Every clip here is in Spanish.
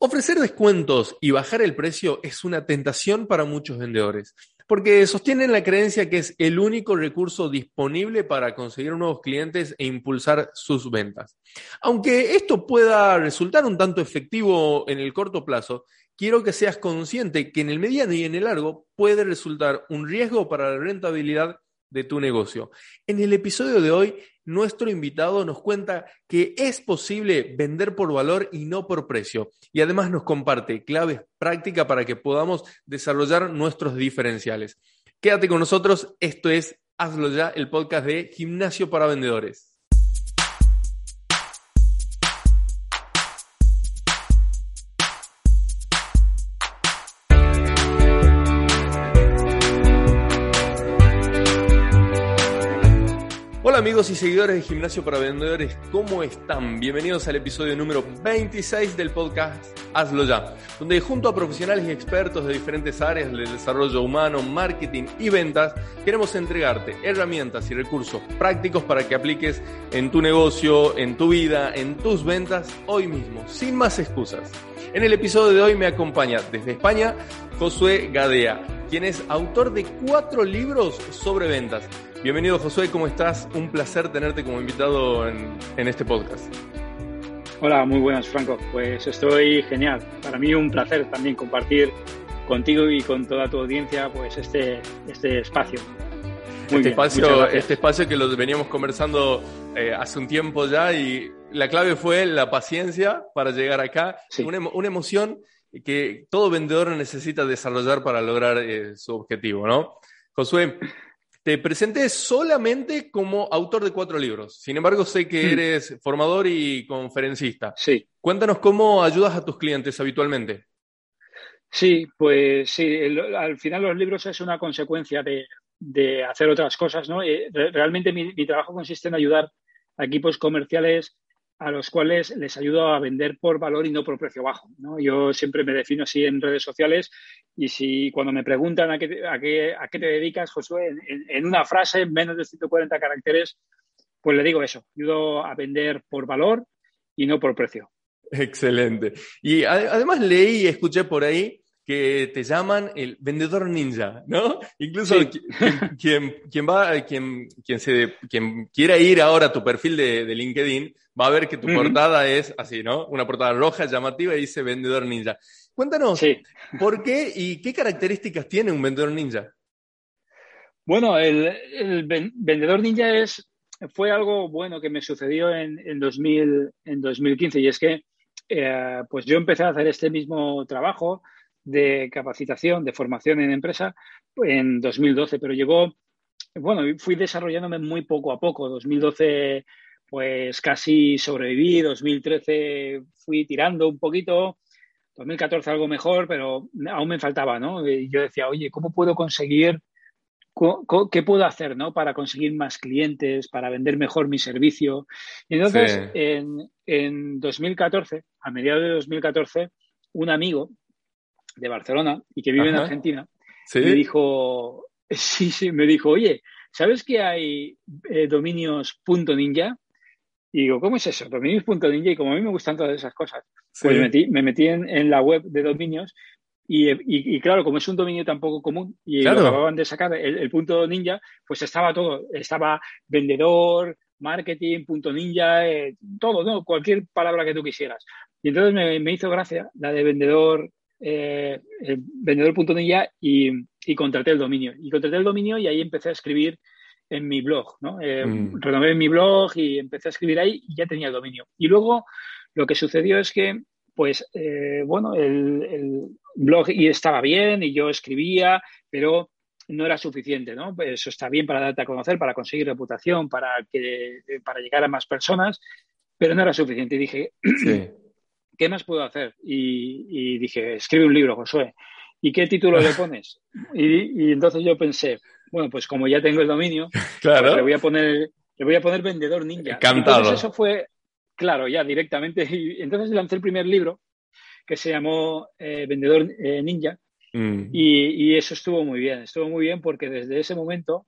Ofrecer descuentos y bajar el precio es una tentación para muchos vendedores, porque sostienen la creencia que es el único recurso disponible para conseguir nuevos clientes e impulsar sus ventas. Aunque esto pueda resultar un tanto efectivo en el corto plazo, quiero que seas consciente que en el mediano y en el largo puede resultar un riesgo para la rentabilidad de tu negocio. En el episodio de hoy, nuestro invitado nos cuenta que es posible vender por valor y no por precio. Y además nos comparte claves prácticas para que podamos desarrollar nuestros diferenciales. Quédate con nosotros, esto es Hazlo ya, el podcast de Gimnasio para Vendedores. Amigos y seguidores de Gimnasio para Vendedores, ¿cómo están? Bienvenidos al episodio número 26 del podcast Hazlo Ya, donde junto a profesionales y expertos de diferentes áreas del desarrollo humano, marketing y ventas, queremos entregarte herramientas y recursos prácticos para que apliques en tu negocio, en tu vida, en tus ventas hoy mismo, sin más excusas. En el episodio de hoy me acompaña desde España Josué Gadea, quien es autor de cuatro libros sobre ventas. Bienvenido Josué, ¿cómo estás? Un placer tenerte como invitado en, este podcast. Hola, muy buenas Franco. Pues estoy genial. Para mí un placer también compartir contigo y con toda tu audiencia pues este, este espacio. este, espacio este espacio que lo veníamos conversando eh, hace un tiempo ya y la clave fue la paciencia para llegar acá. Una, una, emoción que todo vendedor necesita desarrollar para lograr eh, su objetivo, ¿no? Josué, te presenté solamente como autor de cuatro libros. Sin embargo, sé que mm. eres formador y conferencista. Sí. Cuéntanos cómo ayudas a tus clientes habitualmente. Sí, pues sí, al final los libros es una consecuencia de, hacer otras cosas, ¿no? Eh, realmente mi, trabajo consiste en ayudar a equipos comerciales a los cuales les ayudo a vender por valor y no por precio bajo. ¿no? Yo siempre me defino así en redes sociales y si cuando me preguntan a qué, a qué, a qué te dedicas, Josué, en, una frase, menos de 140 caracteres, pues le digo eso, ayudo a vender por valor y no por precio. Excelente. Y además leí y escuché por ahí que te llaman el vendedor ninja, ¿no? Incluso quien, quien, va, quien, quien, se, quien quiera ir ahora a tu perfil de, LinkedIn va a ver que tu portada es así, ¿no? Una portada roja llamativa y dice vendedor ninja. Cuéntanos, ¿por qué y qué características tiene un vendedor ninja? Bueno, el, vendedor ninja es, fue algo bueno que me sucedió en, en, 2000, en 2015 y es que eh, pues yo empecé a hacer este mismo trabajo de capacitación, de formación en empresa en 2012, pero llegó, bueno, fui desarrollándome muy poco a poco. 2012 pues casi sobreviví, 2013 fui tirando un poquito, 2014 algo mejor, pero aún me faltaba, ¿no? Y yo decía, oye, ¿cómo puedo conseguir, qué puedo hacer, ¿no? Para conseguir más clientes, para vender mejor mi servicio. Y entonces, en, en 2014, a mediados de 2014, un amigo de Barcelona y que vive en Argentina, me dijo, sí, sí, me dijo, oye, ¿sabes que hay eh, dominios .ninja? Y digo, ¿cómo es eso? Dominios.ninja y como a mí me gustan todas esas cosas, pues me metí, me metí en, la web de dominios y, y, claro, como es un dominio tan poco común y lo acababan de sacar el, punto ninja, pues estaba todo, estaba vendedor, marketing, punto ninja, eh, todo, ¿no? Cualquier palabra que tú quisieras. Y entonces me, me hizo gracia la de vendedor eh, vendedor.ninja y, y contraté el dominio. Y contraté el dominio y ahí empecé a escribir en mi blog, ¿no? Eh, mm. Renové mi blog y empecé a escribir ahí y ya tenía el dominio. Y luego lo que sucedió es que, pues, eh, bueno, el, blog y estaba bien y yo escribía, pero no era suficiente, ¿no? Eso está bien para darte a conocer, para conseguir reputación, para, que, para llegar a más personas, pero no era suficiente. Y dije, sí. ¿qué más puedo hacer? Y, dije, escribe un libro, Josué. ¿Y qué título le pones? Y, entonces yo pensé, bueno, pues como ya tengo el dominio, claro. Pues le voy a poner, le voy a poner Vendedor Ninja. Cantado. Entonces eso fue, claro, ya directamente. Y entonces lancé el primer libro que se llamó eh, Vendedor eh, Ninja. Mm. Y, eso estuvo muy bien, estuvo muy bien porque desde ese momento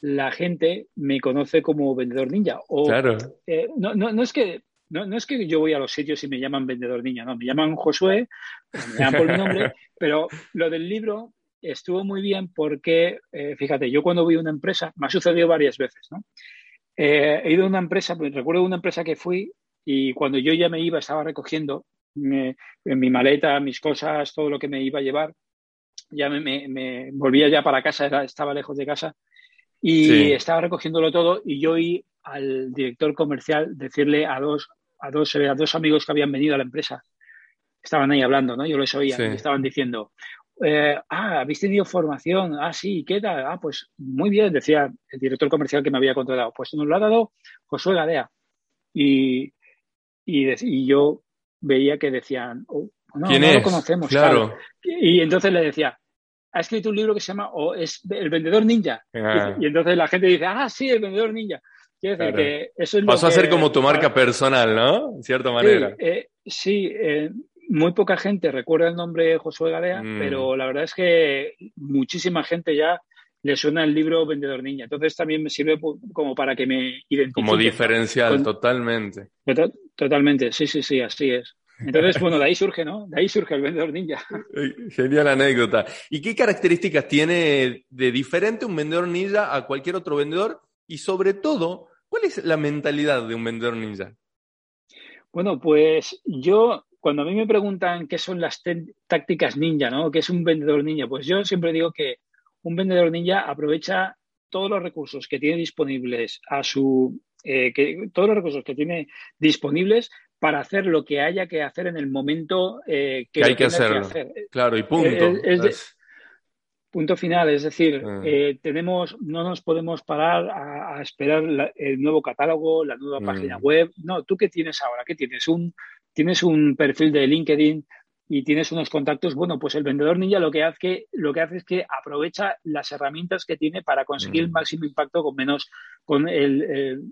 la gente me conoce como vendedor ninja. O, claro. Eh, no, no, no, es que no, no es que yo voy a los sitios y me llaman vendedor niña, no, me llaman Josué, me llaman por mi nombre, pero lo del libro estuvo muy bien porque, eh, fíjate, yo cuando voy a una empresa, me ha sucedido varias veces, ¿no? Eh, he ido a una empresa, pues, recuerdo una empresa que fui y cuando yo ya me iba, estaba recogiendo en mi maleta, mis cosas, todo lo que me iba a llevar, ya me, volvía ya para casa, estaba lejos de casa y estaba recogiéndolo todo y yo oí al director comercial decirle a dos, a dos, a dos amigos que habían venido a la empresa, estaban ahí hablando, ¿no? Yo les oía y estaban diciendo, eh, ah, ¿habéis tenido formación? Ah, sí, ¿qué tal? Ah, pues muy bien, decía el director comercial que me había contratado. Pues nos lo ha dado Josué Gadea. Y, y, yo veía que decían, oh, no, no lo conocemos. Claro. Y entonces le decía, ha escrito un libro que se llama o es El vendedor ninja. Ah. Y, entonces la gente dice, ah, sí, el vendedor ninja. Quiere que eso es Pasó a ser como tu marca personal, ¿no? En cierta manera. sí, eh, eh, muy poca gente recuerda el nombre de Josué Galea, mm. pero la verdad es que muchísima gente ya le suena el libro Vendedor Niña. Entonces también me sirve como para que me identifique. Como diferencial, totalmente. Totalmente, sí, sí, sí, así es. Entonces, bueno, de ahí surge, ¿no? De ahí surge el vendedor ninja. Genial anécdota. ¿Y qué características tiene de diferente un vendedor ninja a cualquier otro vendedor? Y sobre todo, ¿cuál es la mentalidad de un vendedor ninja? Bueno, pues yo cuando a mí me preguntan qué son las tácticas ninja, ¿no? ¿Qué es un vendedor ninja? Pues yo siempre digo que un vendedor ninja aprovecha todos los recursos que tiene disponibles a su eh, que, todos los recursos que tiene disponibles para hacer lo que haya que hacer en el momento eh, que, hay que hacerlo. Claro, y punto. Punto final, es decir, ah. eh, tenemos, no nos podemos parar a, esperar el nuevo catálogo, la nueva página mm. web. No, ¿tú qué tienes ahora? ¿Qué tienes? Un, tienes un perfil de LinkedIn y tienes unos contactos, bueno, pues el vendedor ninja lo que hace, lo que hace es que aprovecha las herramientas que tiene para conseguir el mm. máximo impacto con menos, con el,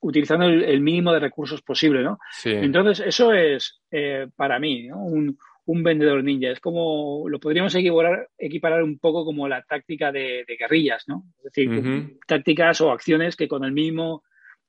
utilizando el, mínimo de recursos posible, ¿no? Entonces, eso es eh, para mí un, vendedor ninja. Es como, lo podríamos equiparar, equiparar un poco como la táctica de, guerrillas, ¿no? Es decir, tácticas o acciones que con el mínimo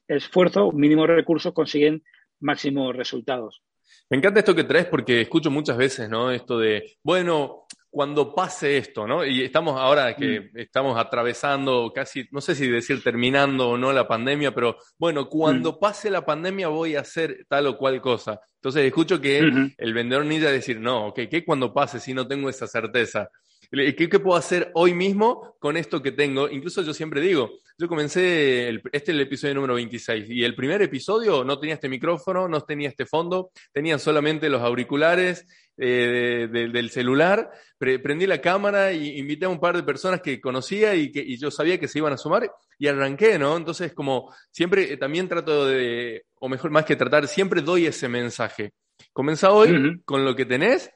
esfuerzo, mínimo recursos consiguen máximos resultados. Me encanta esto que traes porque escucho muchas veces, ¿no? Esto de, bueno, cuando pase esto, ¿no? Y estamos ahora que mm. estamos atravesando casi, no sé si decir terminando o no la pandemia, pero bueno, cuando mm. pase la pandemia voy a hacer tal o cual cosa. Entonces escucho que el vendedor ninja decir, no, ok, ¿qué cuando pase si no tengo esa certeza? ¿Qué, puedo hacer hoy mismo con esto que tengo? Incluso yo siempre digo, yo comencé, este es el episodio número 26 y el primer episodio no tenía este micrófono, no tenía este fondo, tenía solamente los auriculares eh, del celular, prendí la cámara y invité a un par de personas que conocía y que y yo sabía que se iban a sumar y arranqué, ¿no? Entonces, como siempre eh, también trato de, o mejor más que tratar, siempre doy ese mensaje. Comenzá hoy con lo que tenés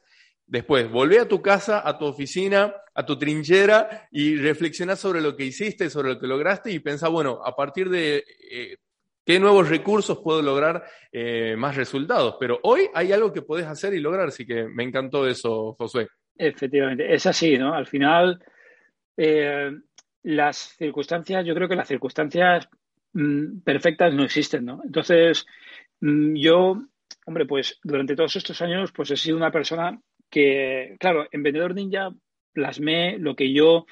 Después, volvé a tu casa, a tu oficina, a tu trinchera y reflexiona sobre lo que hiciste, sobre lo que lograste y pensá, bueno, a partir de eh, qué nuevos recursos puedo lograr eh, más resultados. Pero hoy hay algo que puedes hacer y lograr, así que me encantó eso, Josué. Efectivamente, es así, ¿no? Al final, eh, las circunstancias, yo creo que las circunstancias mm, perfectas no existen, ¿no? Entonces, mm, yo, hombre, pues durante todos estos años, pues he sido una persona que, claro, en Vendedor Ninja plasmé lo que yo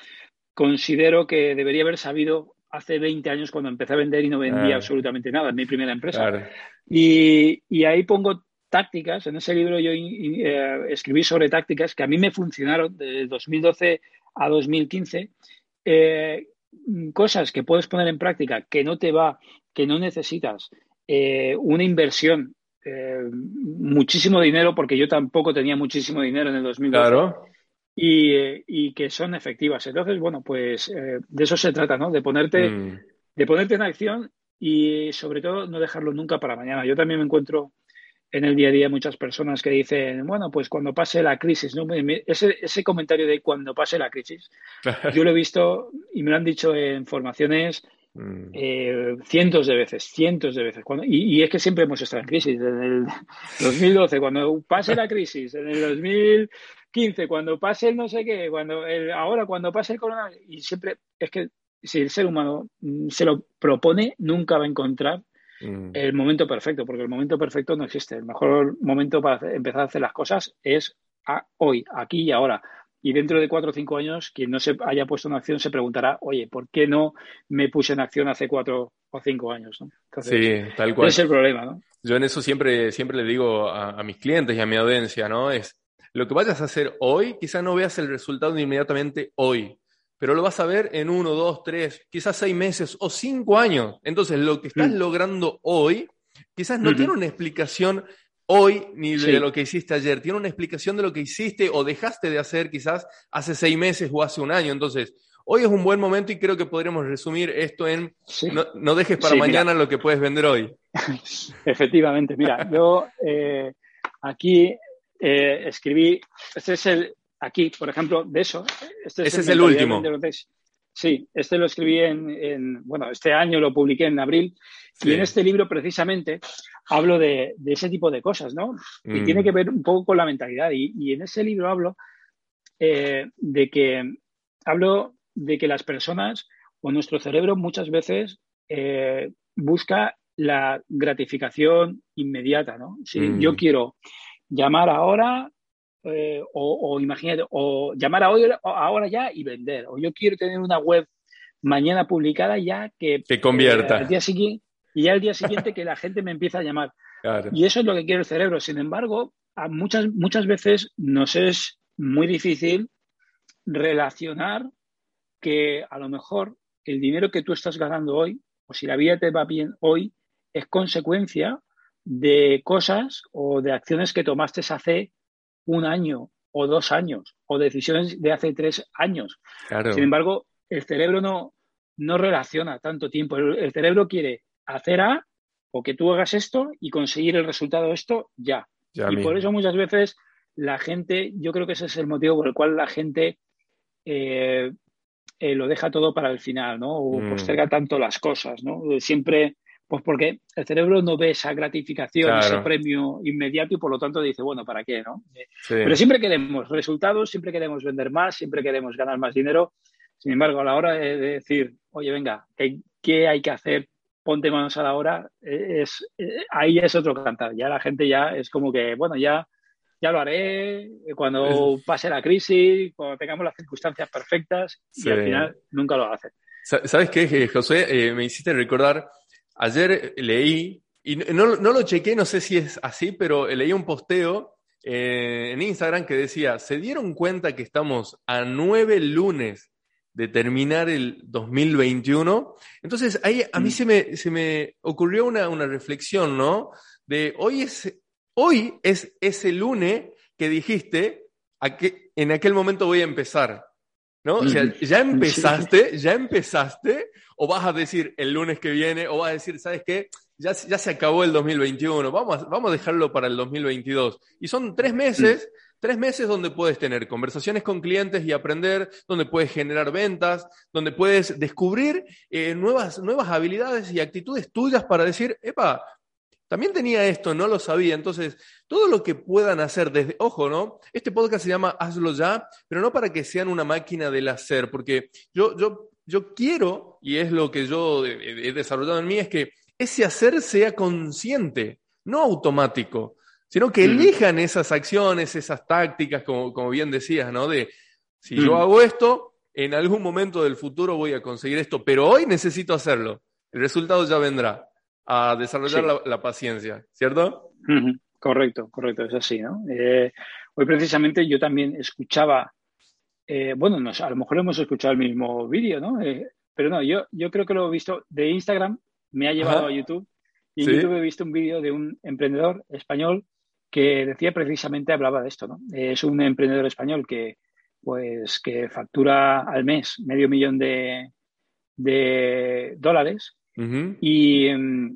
considero que debería haber sabido hace 20 años cuando empecé a vender y no vendía absolutamente nada en mi primera empresa. Y, ahí pongo tácticas, en ese libro yo eh, escribí sobre tácticas que a mí me funcionaron de 2012 a 2015, eh, cosas que puedes poner en práctica que no te va, que no necesitas, eh, una inversión eh, muchísimo dinero, porque yo tampoco tenía muchísimo dinero en el 2012. Y, que son efectivas. Entonces, bueno, pues eh, de eso se trata, ¿no? De ponerte, mm. de ponerte en acción y sobre todo no dejarlo nunca para mañana. Yo también me encuentro en el día a día muchas personas que dicen, bueno, pues cuando pase la crisis, ¿no? ese, ese comentario de cuando pase la crisis, yo lo he visto y me lo han dicho en formaciones. Eh, cientos de veces, cientos de veces. Cuando, y, es que siempre hemos estado en crisis. En el 2012, cuando pase la crisis, en el 2015, cuando pase el no sé qué, cuando ahora cuando pase el coronavirus, y siempre es que si el ser humano mm, se lo propone, nunca va a encontrar mm. el momento perfecto, porque el momento perfecto no existe. El mejor momento para empezar a hacer las cosas es hoy, aquí y ahora. Y dentro de cuatro o cinco años, quien no se haya puesto en acción se preguntará, oye, ¿por qué no me puse en acción hace cuatro o cinco años? ¿no? sí, tal cual. Ese es el problema, ¿no? Yo en eso siempre, siempre le digo a, mis clientes y a mi audiencia, ¿no? Es lo que vayas a hacer hoy, quizás no veas el resultado inmediatamente hoy, pero lo vas a ver en uno, dos, tres, quizás seis meses o cinco años. Entonces, lo que estás mm. logrando hoy, quizás no tiene una explicación hoy ni de lo que hiciste ayer. Tiene una explicación de lo que hiciste o dejaste de hacer quizás hace seis meses o hace un año. Entonces, hoy es un buen momento y creo que podríamos resumir esto en no, dejes para mañana lo que puedes vender hoy. Efectivamente, mira, yo eh, aquí eh, escribí, este es el, aquí, por ejemplo, de eso. Este Ese es el último. Sí, este lo escribí en, bueno, este año lo publiqué en abril y en este libro precisamente hablo de, ese tipo de cosas, ¿no? Y mm. tiene que ver un poco con la mentalidad. Y, en ese libro hablo eh, de que hablo de que las personas o nuestro cerebro muchas veces eh, busca la gratificación inmediata, ¿no? Si mm. yo quiero llamar ahora eh, o, o, imagínate, o llamar a ahora ya y vender, o yo quiero tener una web mañana publicada ya que, que convierta. Eh, día siguiente, y ya el día siguiente que la gente me empieza a llamar. Y eso es lo que quiere el cerebro. Sin embargo, a muchas, muchas veces nos es muy difícil relacionar que a lo mejor el dinero que tú estás ganando hoy, o si la vida te va bien hoy, es consecuencia de cosas o de acciones que tomaste hace un año o dos años o decisiones de hace tres años. Sin embargo, el cerebro no, no relaciona tanto tiempo. El, cerebro quiere hacer A o que tú hagas esto y conseguir el resultado de esto ya. y por eso muchas veces la gente, yo creo que ese es el motivo por el cual la gente eh, eh, lo deja todo para el final, ¿no? O mm. posterga tanto las cosas, ¿no? Siempre pues porque el cerebro no ve esa gratificación, ese premio inmediato y por lo tanto dice, bueno, ¿para qué? no? Pero siempre queremos resultados, siempre queremos vender más, siempre queremos ganar más dinero. Sin embargo, a la hora de, decir, oye, venga, ¿qué, hay que hacer? Ponte manos a la hora, es, eh, ahí es otro cantar. Ya la gente ya es como que, bueno, ya, ya lo haré cuando pase la crisis, cuando tengamos las circunstancias perfectas y al final nunca lo hace. ¿Sabes qué, José? Eh, me hiciste recordar Ayer leí, y no, no, lo chequé, no sé si es así, pero leí un posteo eh, en Instagram que decía, ¿se dieron cuenta que estamos a nueve lunes de terminar el 2021? Entonces ahí a mí mm. se me, se me ocurrió una, una reflexión, ¿no? De hoy es, hoy es ese lunes que dijiste, a que, en aquel momento voy a empezar. ¿No? O sea, ya empezaste, ya empezaste, o vas a decir el lunes que viene, o vas a decir, ¿sabes qué? Ya, ya se acabó el 2021, vamos a, vamos a dejarlo para el 2022. Y son tres meses, tres meses donde puedes tener conversaciones con clientes y aprender, donde puedes generar ventas, donde puedes descubrir eh, nuevas, nuevas habilidades y actitudes tuyas para decir, epa, también tenía esto, no lo sabía. Entonces, todo lo que puedan hacer desde, ojo, ¿no? Este podcast se llama Hazlo ya, pero no para que sean una máquina del hacer, porque yo, yo, yo quiero, y es lo que yo he desarrollado en mí, es que ese hacer sea consciente, no automático, sino que elijan esas acciones, esas tácticas, como, como bien decías, ¿no? De, si yo hago esto, en algún momento del futuro voy a conseguir esto, pero hoy necesito hacerlo. El resultado ya vendrá a desarrollar la, paciencia, ¿cierto? Correcto, correcto, es así, ¿no? Eh, hoy precisamente yo también escuchaba, eh, bueno, a lo mejor hemos escuchado el mismo vídeo, ¿no? Eh, pero no, yo, yo creo que lo he visto de Instagram, me ha llevado a YouTube y en YouTube he visto un vídeo de un emprendedor español que decía precisamente, hablaba de esto, ¿no? Es un emprendedor español que, pues, que factura al mes medio millón de, de dólares Em,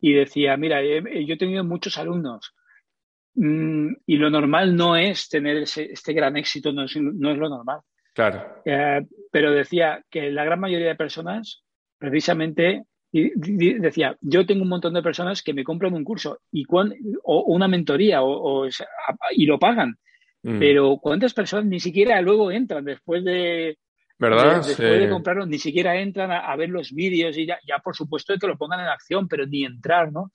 y, decía, mira, yo he tenido muchos alumnos mm, y lo normal no es tener este gran éxito, no es, lo normal. Claro. Eh, pero decía que la gran mayoría de personas, precisamente, decía, yo tengo un montón de personas que me compran un curso y o una mentoría o, y lo pagan. Mm. Pero ¿cuántas personas ni siquiera luego entran después de, ¿Verdad? después de comprarlo, ni siquiera entran a, ver los vídeos y ya, ya, por supuesto, que lo pongan en acción, pero ni entrar, ¿no?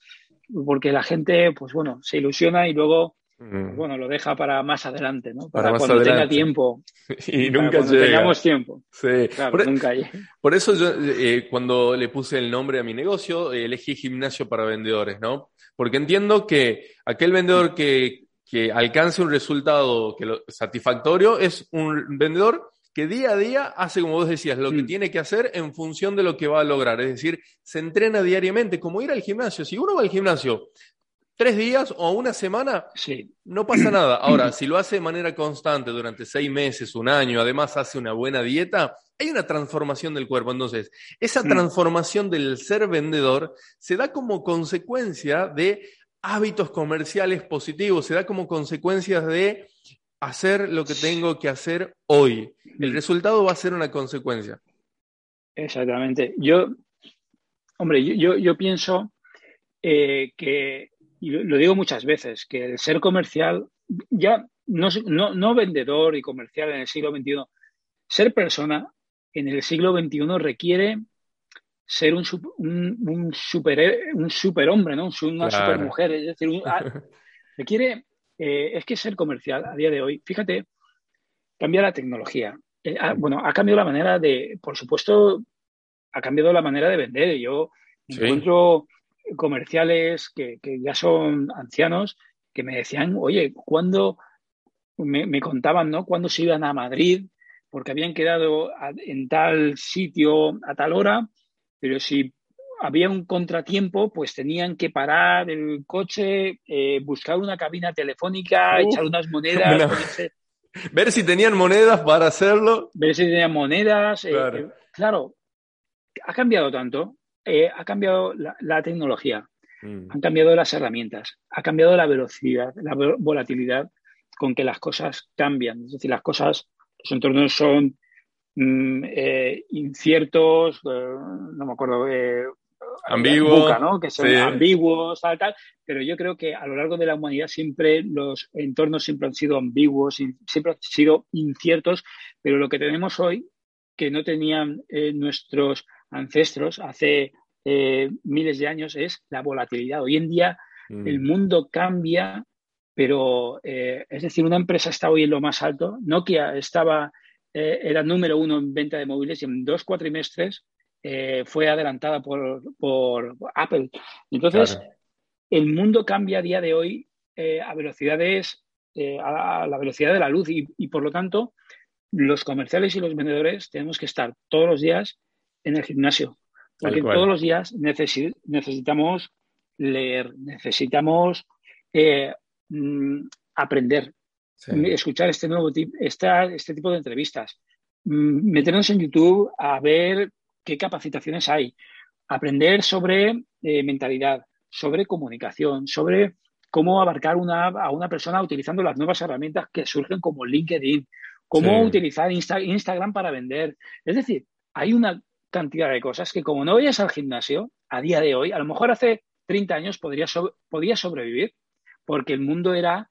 Porque la gente, pues bueno, se ilusiona y luego pues bueno, lo deja para más adelante, ¿no? Para, cuando tenga tiempo. Y nunca cuando tengamos tiempo. Sí. Claro, por, e- nunca Por eso yo, eh, cuando le puse el nombre a mi negocio, elegí gimnasio para vendedores, ¿no? Porque entiendo que aquel vendedor que, que alcance un resultado que lo, satisfactorio es un vendedor que día a día hace, como vos decías, lo que mm. tiene que hacer en función de lo que va a lograr. Es decir, se entrena diariamente, como ir al gimnasio. Si uno va al gimnasio tres días o una semana, sí. no pasa nada. Ahora, si lo hace de manera constante durante seis meses, un año, además hace una buena dieta, hay una transformación del cuerpo. Entonces, esa mm. transformación del ser vendedor se da como consecuencia de hábitos comerciales positivos, se da como consecuencia de hacer lo que tengo que hacer hoy. El resultado va a ser una consecuencia. Exactamente. Yo, hombre, yo, yo pienso eh, que y lo digo muchas veces, que el ser comercial, ya no, no, vendedor y comercial en el siglo XXI, ser persona en el siglo XXI requiere ser un, un, un, super, un superhombre, ¿no? una supermujer. Es decir, requiere, eh, es que ser comercial a día de hoy, fíjate, cambia la tecnología. Eh, bueno, ha cambiado la manera de, por supuesto, ha cambiado la manera de vender. Yo encuentro comerciales que, ya son ancianos que me decían, oye, ¿cuándo me, contaban, ¿no? Cuándo se iban a Madrid, porque habían quedado en tal sitio a tal hora, pero si había un contratiempo, pues tenían que parar el coche, eh, buscar una cabina telefónica, echar unas monedas. Ver si tenían monedas para hacerlo. Ver si tenían monedas. Eh, claro. Eh, claro, ha cambiado tanto eh, ha cambiado la, tecnología, mm. han cambiado las herramientas, ha cambiado la velocidad, la volatilidad con que las cosas cambian. Es decir, las cosas, los entornos son mm, eh, inciertos, eh, no me acuerdo, ambiguos, ¿no? que son ambiguos, tal, tal, pero yo creo que a lo largo de la humanidad siempre los entornos siempre han sido ambiguos, siempre han sido inciertos, pero lo que tenemos hoy, que no tenían nuestros ancestros hace eh, miles de años es la volatilidad. Hoy en día mm. el mundo cambia, pero eh, es decir, una empresa está hoy en lo más alto. Nokia estaba, eh, era número uno en venta de móviles y en dos cuatrimestres fue adelantada por, por Apple. Entonces, el mundo cambia a día de hoy a velocidades, a la velocidad de la luz y, y por lo tanto, los comerciales y los vendedores tenemos que estar todos los días en el gimnasio. Porque todos los días necesitamos leer, necesitamos eh, mm, aprender, escuchar este nuevo tipo, este tipo de entrevistas, mm, meternos en YouTube a ver qué capacitaciones hay, aprender sobre eh, mentalidad, sobre comunicación, sobre cómo abarcar una, a una persona utilizando las nuevas herramientas que surgen como LinkedIn, cómo utilizar Instagram para vender. Es decir, hay una cantidad de cosas que como no vayas al gimnasio, a día de hoy, a lo mejor hace 30 años podría, podía sobrevivir, porque el mundo era,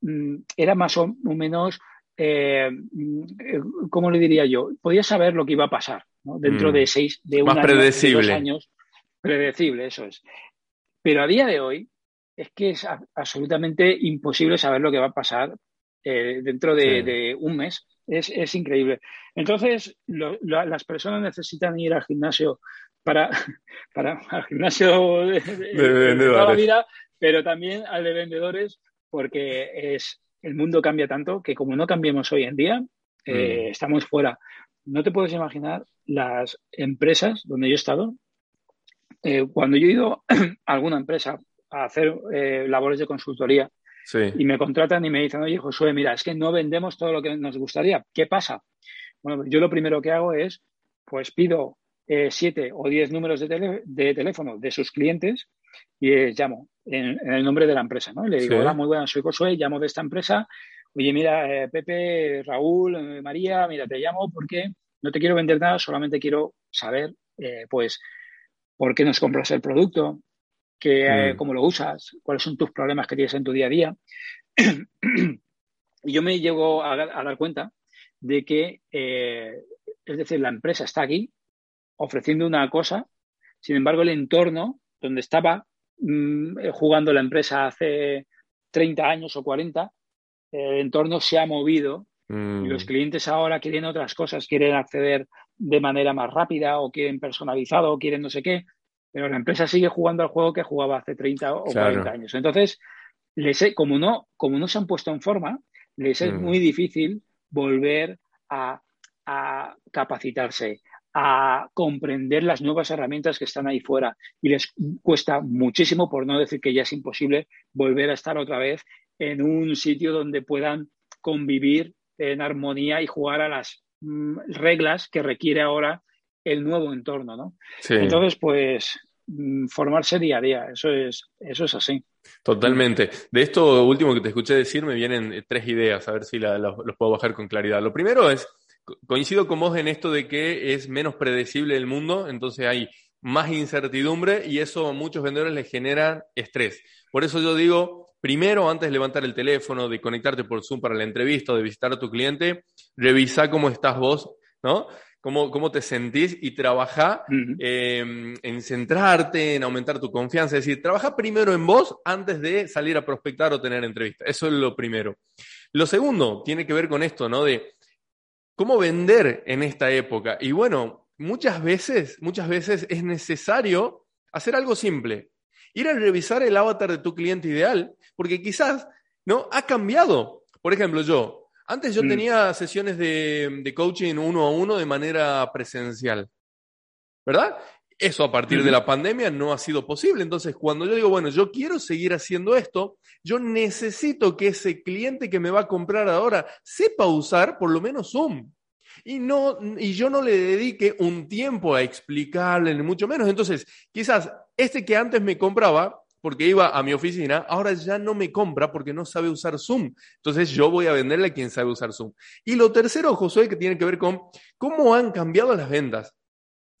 mm, era más o menos, eh, mm, ¿cómo le diría yo? Podía saber lo que iba a pasar dentro de mm. seis, de un año, predecible. dos años. Predecible, eso es. Pero a día de hoy es que es absolutamente imposible saber lo que va a pasar eh, dentro de, un mes. Es, es increíble. Entonces, las personas necesitan ir al gimnasio para, para al gimnasio de, toda la vida, pero también al de vendedores, porque es el mundo cambia tanto que como no cambiemos hoy en día, eh, mm. estamos fuera. No te puedes imaginar las empresas donde yo he estado. Eh, cuando yo he ido a alguna empresa a hacer labores de consultoría, y me contratan y me dicen, oye, Josué, mira, es que no vendemos todo lo que nos gustaría. ¿Qué pasa? Bueno, yo lo primero que hago es, pues pido eh, siete o diez números de, de, teléfono de sus clientes y les llamo en, el nombre de la empresa, ¿no? le digo, hola, muy buenas, soy Josué, llamo de esta empresa. Oye, mira, eh, Pepe, Raúl, eh, María, mira, te llamo porque no te quiero vender nada, solamente quiero saber, pues, por qué nos compras el producto, que, mm. cómo lo usas, cuáles son tus problemas que tienes en tu día a día. y yo me llego a, dar cuenta de que eh, es decir, la empresa está aquí ofreciendo una cosa, sin embargo, el entorno donde estaba mm, eh, jugando la empresa hace 30 años o 40, el entorno se ha movido y los mm. clientes ahora quieren otras cosas, quieren acceder de manera más rápida o quieren personalizado o quieren no sé qué, pero la empresa sigue jugando al juego que jugaba hace 30 o 40 años. Entonces, les como, no, como no se han puesto en forma, les es mm. muy difícil volver a, a capacitarse, a comprender las nuevas herramientas que están ahí fuera y les cuesta muchísimo, por no decir que ya es imposible, volver a estar otra vez en un sitio donde puedan convivir en armonía y jugar a las mm, reglas que requiere ahora el nuevo entorno, ¿no? Entonces, pues mm, formarse día a día, eso es, eso es así. Totalmente. De esto último que te escuché decir me vienen tres ideas, a ver si los puedo bajar con claridad. Lo primero es, coincido con vos en esto de que es menos predecible el mundo, entonces hay más incertidumbre y eso a muchos vendedores les genera estrés. Por eso yo digo, primero, antes de levantar el teléfono, de conectarte por Zoom para la entrevista o de visitar a tu cliente, revisa cómo estás vos, ¿no? Cómo, cómo te sentís y trabaja em, en centrarte, en aumentar tu confianza. Es decir, trabaja primero en vos antes de salir a prospectar o tener entrevista. Eso es lo primero. Lo segundo tiene que ver con esto, ¿no? De cómo vender en esta época. Y bueno, muchas veces, muchas veces es necesario hacer algo simple ir a revisar el avatar de tu cliente ideal, porque quizás no ha cambiado. Por ejemplo, yo, antes yo mm. tenía sesiones de, coaching uno a uno de manera presencial, ¿verdad? Eso a partir de la pandemia no ha sido posible. Entonces, cuando yo digo, bueno, yo quiero seguir haciendo esto, yo necesito que ese cliente que me va a comprar ahora sepa usar por lo menos Zoom. Y, no, y yo no le dedique un tiempo a explicarle, ni mucho menos. Entonces, quizás este que antes me compraba, porque iba a mi oficina, ahora ya no me compra porque no sabe usar Zoom. Entonces yo voy a venderle a quien sabe usar Zoom. Y lo tercero, Josué, que tiene que ver con cómo han cambiado las ventas.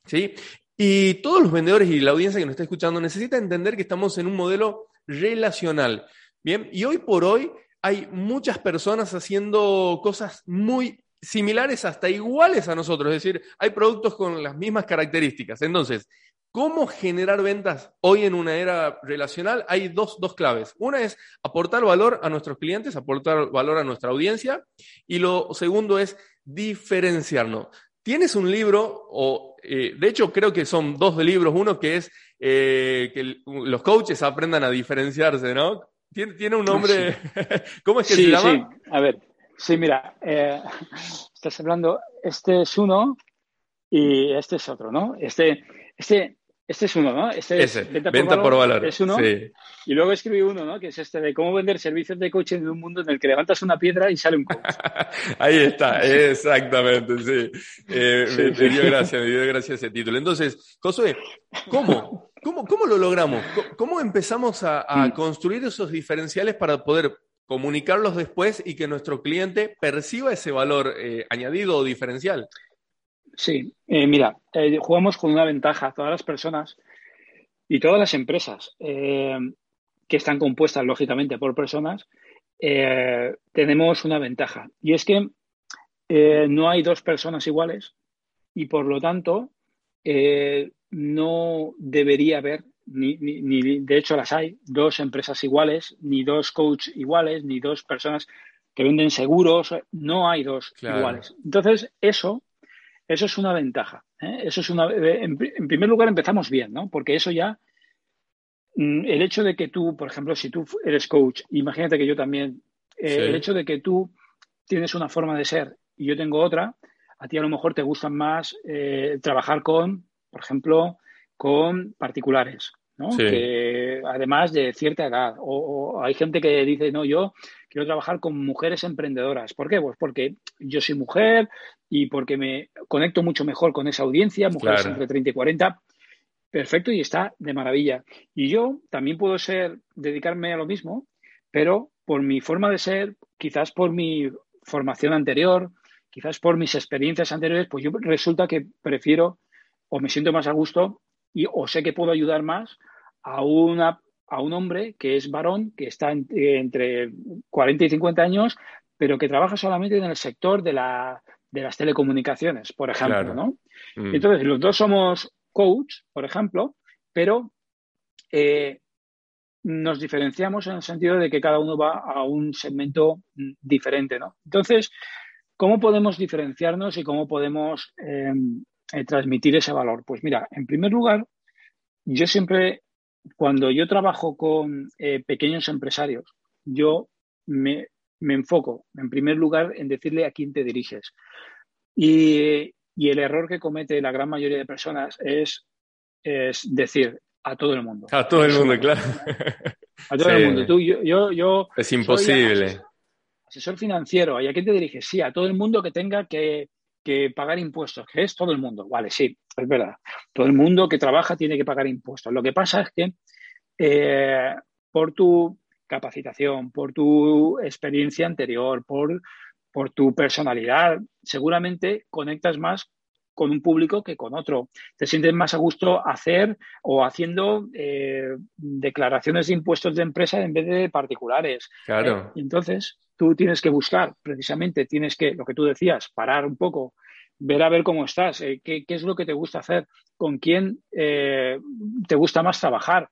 ¿Sí? Y todos los vendedores y la audiencia que nos está escuchando necesita entender que estamos en un modelo relacional. Bien, y hoy por hoy hay muchas personas haciendo cosas muy similares hasta iguales a nosotros, es decir, hay productos con las mismas características. Entonces, ¿Cómo generar ventas hoy en una era relacional? Hay dos, claves. Una es aportar valor a nuestros clientes, aportar valor a nuestra audiencia. Y lo segundo es diferenciarnos. Tienes un libro, o eh, de hecho creo que son dos libros. Uno que es eh, que los coaches aprendan a diferenciarse, ¿no? Tiene, un nombre. ¿Cómo es que se llama? Sí, a ver. Sí, mira, eh, estás hablando, este es uno y este es otro, ¿no? Este, este, este es uno, ¿no? Este es venta, por, valor, Es uno. Y luego escribí uno, ¿no? Que es este de cómo vender servicios de coaching en un mundo en el que levantas una piedra y sale un coach. Ahí está, exactamente, sí. Eh, me, dio gracia, me dio gracia ese título. Entonces, Josué, ¿cómo? ¿Cómo, cómo lo logramos? ¿Cómo empezamos a, mm. construir esos diferenciales para poder comunicarlos después y que nuestro cliente perciba ese valor eh, añadido o diferencial? Sí, eh, mira, eh, jugamos con una ventaja. Todas las personas y todas las empresas que están compuestas, lógicamente, por personas, tenemos una ventaja. Y es que no hay dos personas iguales y, por lo tanto, no debería haber, ni, ni, de hecho las hay, dos empresas iguales, ni dos coaches iguales, ni dos personas que venden seguros. No hay dos iguales. Entonces, eso eso es una ventaja. ¿eh? Eso es una, eh, en, primer lugar, empezamos bien, ¿no? Porque eso ya, mm, el hecho de que tú, por ejemplo, si tú eres coach, imagínate que yo también, eh, el hecho de que tú tienes una forma de ser y yo tengo otra, a ti a lo mejor te gustan más trabajar con, por ejemplo, con particulares, ¿no? Que además de cierta edad. O, hay gente que dice, no, yo quiero trabajar con mujeres emprendedoras. ¿Por qué? Pues porque yo soy mujer y porque me conecto mucho mejor con esa audiencia, mujeres entre 30 y 40. Perfecto y está de maravilla. Y yo también puedo ser, dedicarme a lo mismo, pero por mi forma de ser, quizás por mi formación anterior, quizás por mis experiencias anteriores, pues yo resulta que prefiero o me siento más a gusto y o sé que puedo ayudar más a, una, a un hombre que es varón, que está entre 40 y 50 años, pero que trabaja solamente en el sector de la, de las telecomunicaciones, por ejemplo, ¿no? Mm. Entonces, los dos somos coach, por ejemplo, pero eh, nos diferenciamos en el sentido de que cada uno va a un segmento mm, diferente, ¿no? Entonces, ¿cómo podemos diferenciarnos y cómo podemos em, eh, transmitir ese valor? Pues mira, en primer lugar, yo siempre, cuando yo trabajo con eh, pequeños empresarios, yo me, enfoco, en primer lugar, en decirle a quién te diriges. Y, el error que comete la gran mayoría de personas es, es decir, a todo el mundo. A todo el mundo, claro. A todo el mundo. Tú, yo, yo, es imposible. Asesor, financiero. ¿Y a quién te diriges? Sí, a todo el mundo que tenga que, pagar impuestos, que es todo el mundo. Vale, sí, es verdad. Todo el mundo que trabaja tiene que pagar impuestos. Lo que pasa es que eh, por tu capacitación, por tu experiencia anterior, por, por tu personalidad, seguramente conectas más con un público que con otro. Te sientes más a gusto hacer o haciendo eh, declaraciones de impuestos de empresa en vez de particulares. Claro. Eh, entonces, tú tienes que buscar, precisamente, tienes que, lo que tú decías, parar un poco, ver a ver cómo estás, eh, qué, es lo que te gusta hacer, con quién te gusta más trabajar,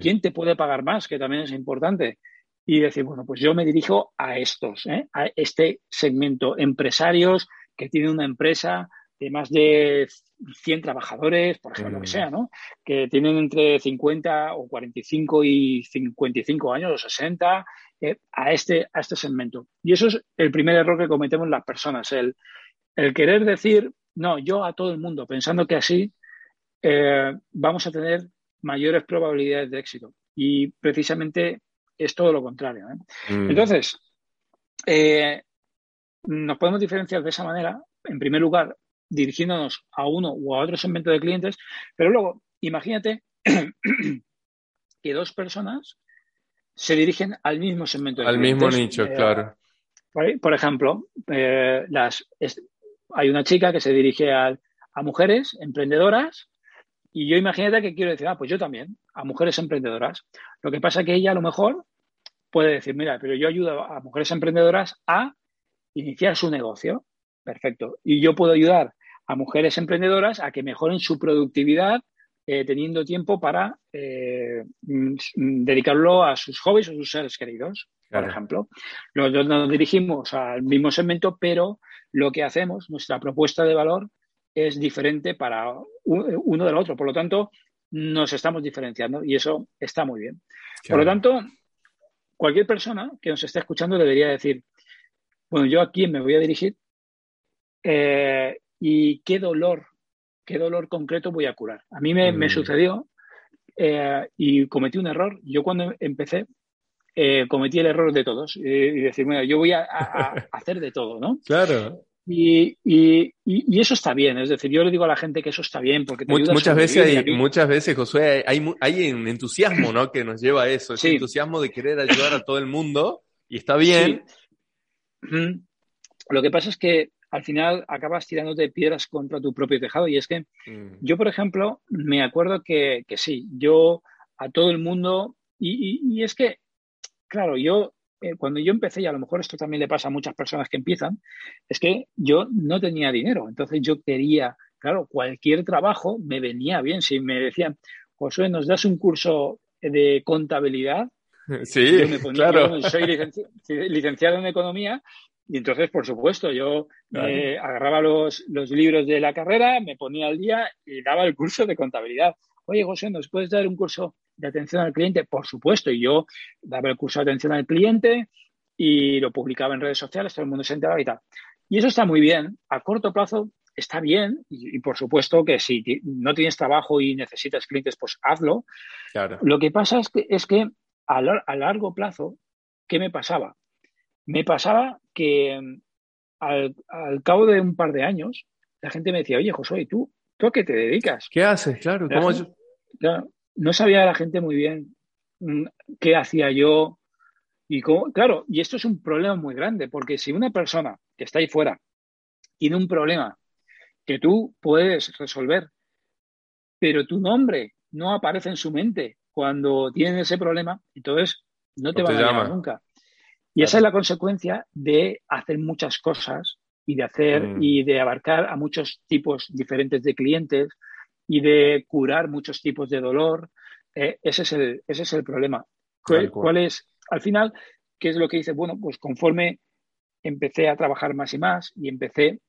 quién te puede pagar más, que también es importante. Y decir, bueno, pues yo me dirijo a estos, a este segmento, empresarios que tienen una empresa, de más de 100 trabajadores, por ejemplo, lo que mm. sea, ¿no? Que tienen entre 50 o 45 y 55 años o 60 eh, a, este, a este segmento. Y eso es el primer error que cometemos las personas, el, el querer decir, no, yo a todo el mundo, pensando que así eh, vamos a tener mayores probabilidades de éxito. Y precisamente es todo lo contrario. ¿eh? Mm. Entonces, nos podemos diferenciar de esa manera, en primer lugar, dirigiéndonos a uno o a otro segmento de clientes, pero luego imagínate que dos personas se dirigen al mismo segmento de al clientes. Al mismo nicho, eh, claro. Por ejemplo, eh, las, hay una chica que se dirige a, mujeres emprendedoras y yo imagínate que quiero decir, ah, pues yo también, a mujeres emprendedoras. Lo que pasa es que ella a lo mejor puede decir, mira, pero yo ayudo a mujeres emprendedoras a iniciar su negocio. Perfecto. Y yo puedo ayudar a mujeres emprendedoras a que mejoren su productividad eh, teniendo tiempo para eh, mm, dedicarlo a sus hobbies o sus seres queridos, por ejemplo. Los dos nos dirigimos al mismo segmento, pero lo que hacemos, nuestra propuesta de valor, es diferente para uno del otro. Por lo tanto, nos estamos diferenciando y eso está muy bien. Por lo tanto, cualquier persona que nos esté escuchando debería decir, bueno, yo a quién me voy a dirigir eh, y qué dolor, qué dolor concreto voy a curar. A mí me, mm. sucedió eh, y cometí un error. Yo cuando empecé eh, cometí el error de todos eh, y decir, bueno, yo voy a, hacer de todo, ¿no? Claro. Y, y, eso está bien, es decir, yo le digo a la gente que eso está bien porque te muchas veces, muchas veces, Josué, hay, hay un entusiasmo, ¿no? Que nos lleva a eso, ese entusiasmo de querer ayudar a todo el mundo y está bien. Lo que pasa es que al final acabas tirándote piedras contra tu propio tejado. Y es que mm. yo, por ejemplo, me acuerdo que, sí, yo a todo el mundo, y, es que, claro, yo eh, cuando yo empecé, y a lo mejor esto también le pasa a muchas personas que empiezan, es que yo no tenía dinero. Entonces yo quería, claro, cualquier trabajo me venía bien. Si me decían, Josué, ¿nos das un curso de contabilidad? Sí, claro. soy licenciado en economía y entonces, por supuesto, yo eh, agarraba los, libros de la carrera, me ponía al día y daba el curso de contabilidad. Oye, José, ¿nos puedes dar un curso de atención al cliente? Por supuesto, y yo daba el curso de atención al cliente y lo publicaba en redes sociales, todo el mundo se enteraba y tal. Y eso está muy bien. A corto plazo está bien y, por supuesto que si no tienes trabajo y necesitas clientes, pues hazlo. Claro. Lo que pasa es que, es que a largo plazo, ¿qué me pasaba? Me pasaba que mm, al, cabo de un par de años, la gente me decía, oye, José, ¿y tú? ¿Tú a qué te dedicas? ¿Qué haces? Claro, no sabía la gente muy bien mm, qué hacía yo y cómo. Claro, y esto es un problema muy grande, porque si una persona que está ahí fuera tiene un problema que tú puedes resolver, pero tu nombre no aparece en su mente cuando tiene ese problema, entonces no te va a llamar nunca. Y esa es la consecuencia de hacer muchas cosas y de hacer Mm. y de abarcar a muchos tipos diferentes de clientes y de curar muchos tipos de dolor. Eh, ese, es el, ese es el problema. ¿Cuál, es, al final, qué es lo que dice? Bueno, pues conforme empecé a trabajar más y más y empecé,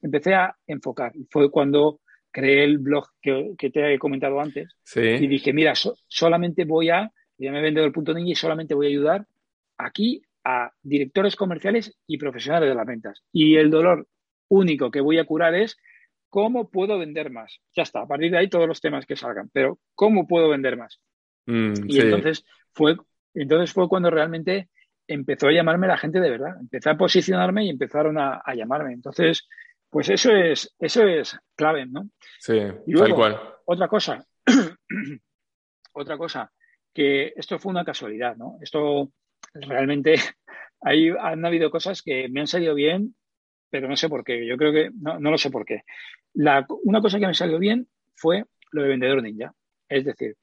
empecé a enfocar. Fue cuando creé el blog que, que te he comentado antes y dije, mira, so- solamente voy a, ya me he vendido el punto ninja y solamente voy a ayudar aquí a directores comerciales y profesionales de las ventas. Y el dolor único que voy a curar es cómo puedo vender más. Ya está, a partir de ahí todos los temas que salgan, pero cómo puedo vender más. Mm, Y sí. entonces fue, entonces fue cuando realmente empezó a llamarme la gente de verdad. Empecé a posicionarme y empezaron a, a llamarme. Entonces, pues eso es, eso es clave, ¿no? Sí, Y tal luego, cual. otra cosa, otra cosa, que esto fue una casualidad, ¿no? Esto realmente, ahí han habido cosas que me han salido bien, pero no sé por qué. Yo creo que, no, no lo sé por qué. La, una cosa que me salió bien fue lo de vendedor ninja. Es decir,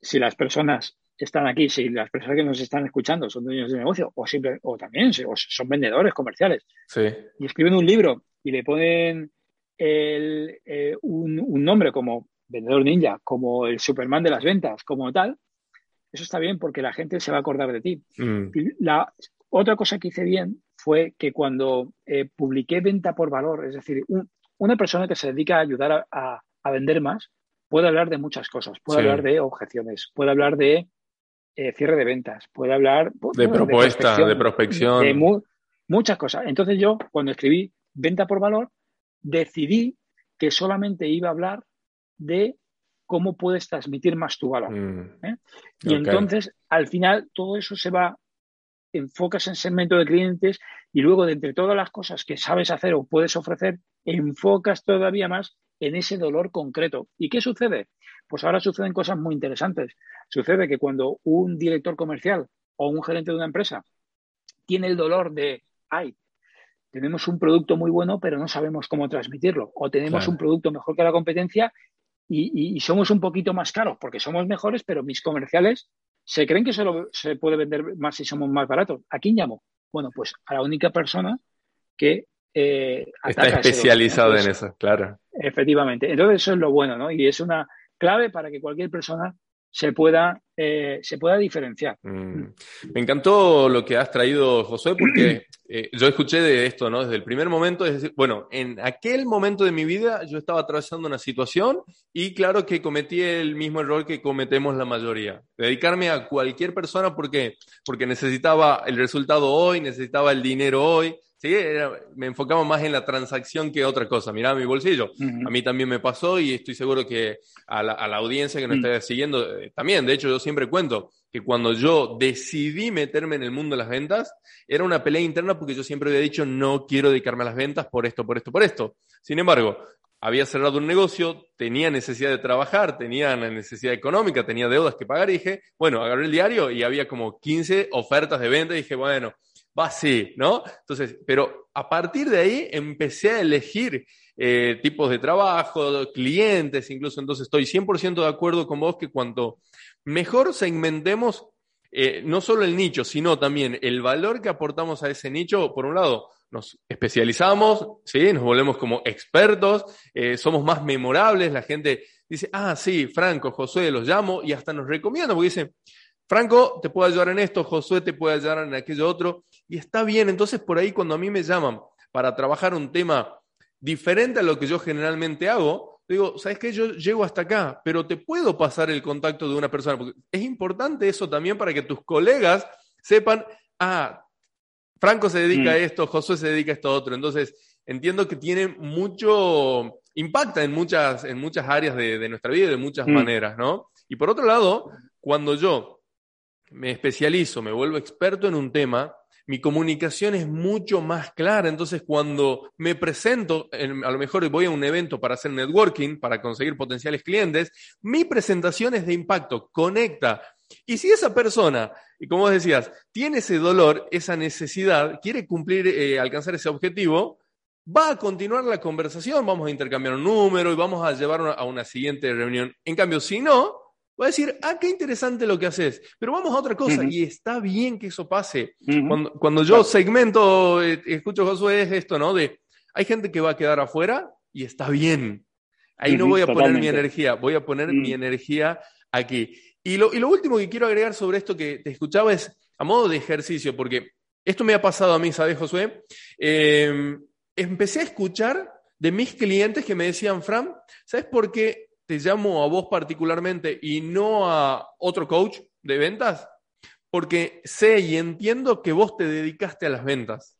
si las personas están aquí, si las personas que nos están escuchando son dueños de negocio o, simple, o también si- o son vendedores comerciales Sí, y escriben un libro y le ponen el, eh, un, un nombre como vendedor ninja, como el Superman de las ventas, como tal, eso está bien porque la gente se va a acordar de ti. Mm, Y la otra cosa que hice bien fue que cuando eh, publiqué venta por valor, es decir, un- una persona que se dedica a ayudar a, a- a vender más, puede hablar de muchas cosas, puede Sí. hablar de objeciones, puede hablar de eh, cierre de ventas, puede hablar pues, De bueno, propuesta, de prospección, de mu- muchas cosas. Entonces yo, cuando escribí venta por valor, decidí que solamente iba a hablar de cómo puedes transmitir más tu valor. mm, ¿eh? Y entonces, al final, todo eso se va, enfocas en segmento de clientes y luego, de entre todas las cosas que sabes hacer o puedes ofrecer, enfocas todavía más en ese dolor concreto. ¿Y qué sucede? Pues ahora suceden cosas muy interesantes. Sucede que cuando un director comercial o un gerente de una empresa tiene el dolor de, ay, tenemos un producto muy bueno, pero no sabemos cómo transmitirlo, o tenemos Claro. un producto mejor que la competencia y, y- y somos un poquito más caros porque somos mejores, pero mis comerciales se creen que solo se puede vender más si somos más baratos. ¿A quién llamo? Bueno, pues a la única persona que eh, Está especializado en eso, claro. Efectivamente. Entonces eso es lo bueno, ¿no? Y es una clave para que cualquier persona se pueda, eh, se pueda diferenciar. Mm. Me encantó lo que has traído, José, porque eh, yo escuché de esto, ¿no? Desde el primer momento, es decir, bueno, en aquel momento de mi vida yo estaba atravesando una situación y claro que cometí el mismo error que cometemos la mayoría. Dedicarme a cualquier persona porque, porque necesitaba el resultado hoy, necesitaba el dinero hoy. Sí, Era- me enfocaba más en la transacción que otra cosa. Mirá mi bolsillo. Ujú. A mí también me pasó y estoy seguro que a la, a la audiencia que nos Mm. está siguiendo eh, también. De hecho, yo siempre cuento que cuando yo decidí meterme en el mundo de las ventas, era una pelea interna porque yo siempre había dicho no quiero dedicarme a las ventas por esto, por esto, por esto. Sin embargo, había cerrado un negocio, tenía necesidad de trabajar, tenía una necesidad económica, tenía deudas que pagar y dije, bueno, agarré el diario y había como 15 ofertas de venta y dije, bueno, va así, ¿no? Entonces, pero a partir de ahí empecé a elegir eh, tipos de trabajo, clientes, incluso. Entonces, estoy 100% de acuerdo con vos que cuanto mejor segmentemos eh, no solo el nicho, sino también el valor que aportamos a ese nicho, por un lado, nos especializamos, ¿sí? nos volvemos como expertos, eh, somos más memorables, la gente dice, ah, sí, Franco, Josué, los llamo y hasta nos recomienda, porque dicen, Franco te puede ayudar en esto, Josué te puede ayudar en aquello otro, y está bien, entonces por ahí cuando a mí me llaman para trabajar un tema diferente a lo que yo generalmente hago, digo, ¿sabes qué? Yo llego hasta acá, pero te puedo pasar el contacto de una persona, porque es importante eso también para que tus colegas sepan, ah, Franco se dedica Mm. a esto, Josué se dedica a esto otro, entonces entiendo que tiene mucho, impacta en muchas, en muchas áreas de, de nuestra vida y de muchas Mm. maneras, ¿no? Y por otro lado, cuando yo me especializo, me vuelvo experto en un tema, mi comunicación es mucho más clara. Entonces, cuando me presento, en- a lo mejor voy a un evento para hacer networking, para conseguir potenciales clientes, mi presentación es de impacto, conecta. Y si esa persona, y como decías, tiene ese dolor, esa necesidad, quiere cumplir, eh, alcanzar ese objetivo, va a continuar la conversación, vamos a intercambiar un número y vamos a llevar a una siguiente reunión. En cambio, si no, va a decir, ah, qué interesante lo que haces, pero vamos a otra cosa, y está bien que eso pase. cuando, yo segmento, eh, escucho Josué, es esto, ¿no? De, hay gente que va a quedar afuera y está bien. Ahí no voy a poner mi energía, voy a poner mi energía aquí. Y lo, y lo último que quiero agregar sobre esto que te escuchaba es a modo de ejercicio, porque esto me ha pasado a mí, ¿sabes, Josué? Em, empecé a escuchar de mis clientes que me decían, Fran, ¿sabes por qué te llamo a vos particularmente y no a otro coach de ventas? Porque sé y entiendo que vos te dedicaste a las ventas.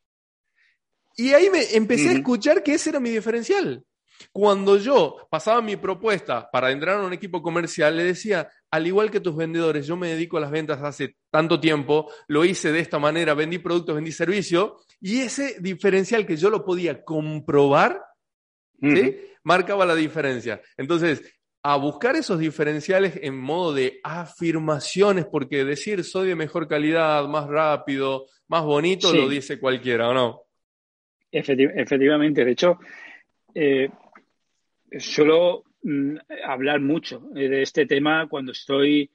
Y ahí me empecé a escuchar que ese era mi diferencial. Cuando yo pasaba mi propuesta para entrar a un equipo comercial, le decía, al igual que tus vendedores, yo me dedico a las ventas hace tanto tiempo, lo hice de esta manera, vendí productos, vendí servicio, y ese diferencial que yo lo podía comprobar, marcaba la diferencia. Entonces, a buscar esos diferenciales en modo de afirmaciones, porque decir soy de mejor calidad, más rápido, más bonito, lo dice cualquiera, ¿o no? efectivamente, de hecho, eh, suelo mm, hablar mucho eh, de este tema cuando estoy,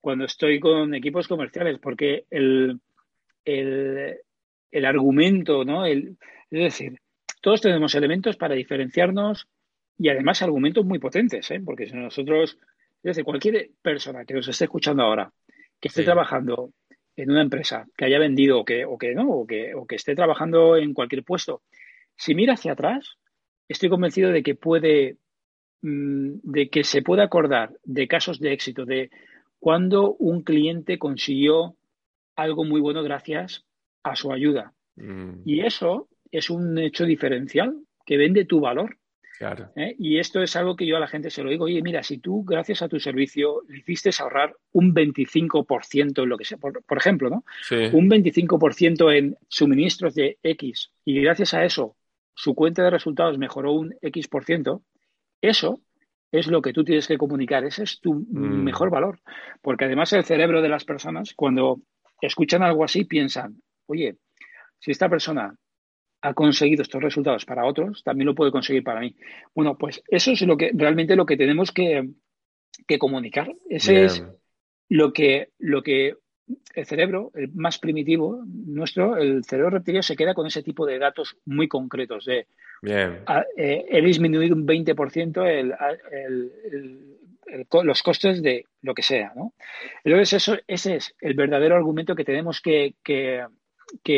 cuando estoy con equipos comerciales, porque el, el, argumento, ¿no? es decir, todos tenemos elementos para diferenciarnos y además argumentos muy potentes, ¿eh? porque si nosotros, es decir, cualquier persona que nos esté escuchando ahora, que esté trabajando en una empresa, que haya vendido o que, o que no, o que, o que esté trabajando en cualquier puesto, si mira hacia atrás, estoy convencido de que puede, mm, de que se puede acordar de casos de éxito, de cuando un cliente consiguió algo muy bueno gracias a su ayuda. Mm. Y eso es un hecho diferencial que vende tu valor. ¿Eh? Y esto es algo que yo a la gente se lo digo, oye, mira, si tú gracias a tu servicio le hiciste ahorrar un 25% en lo que sea, por, ejemplo, ¿no? Un 25% en suministros de X y gracias a eso su cuenta de resultados mejoró un X por ciento, eso es lo que tú tienes que comunicar, ese es tu mm. mejor valor. Porque además el cerebro de las personas, cuando escuchan algo así, piensan, oye, si esta persona ha conseguido estos resultados para otros, también lo puede conseguir para mí. Bueno, pues eso es lo que realmente lo que tenemos que, comunicar. Ese es lo que, lo que el cerebro, el más primitivo nuestro, el cerebro reptiliano se queda con ese tipo de datos muy concretos de eh, he disminuido un 20% el, los costes de lo que sea. ¿no? Entonces, eso, ese es el verdadero argumento que tenemos que,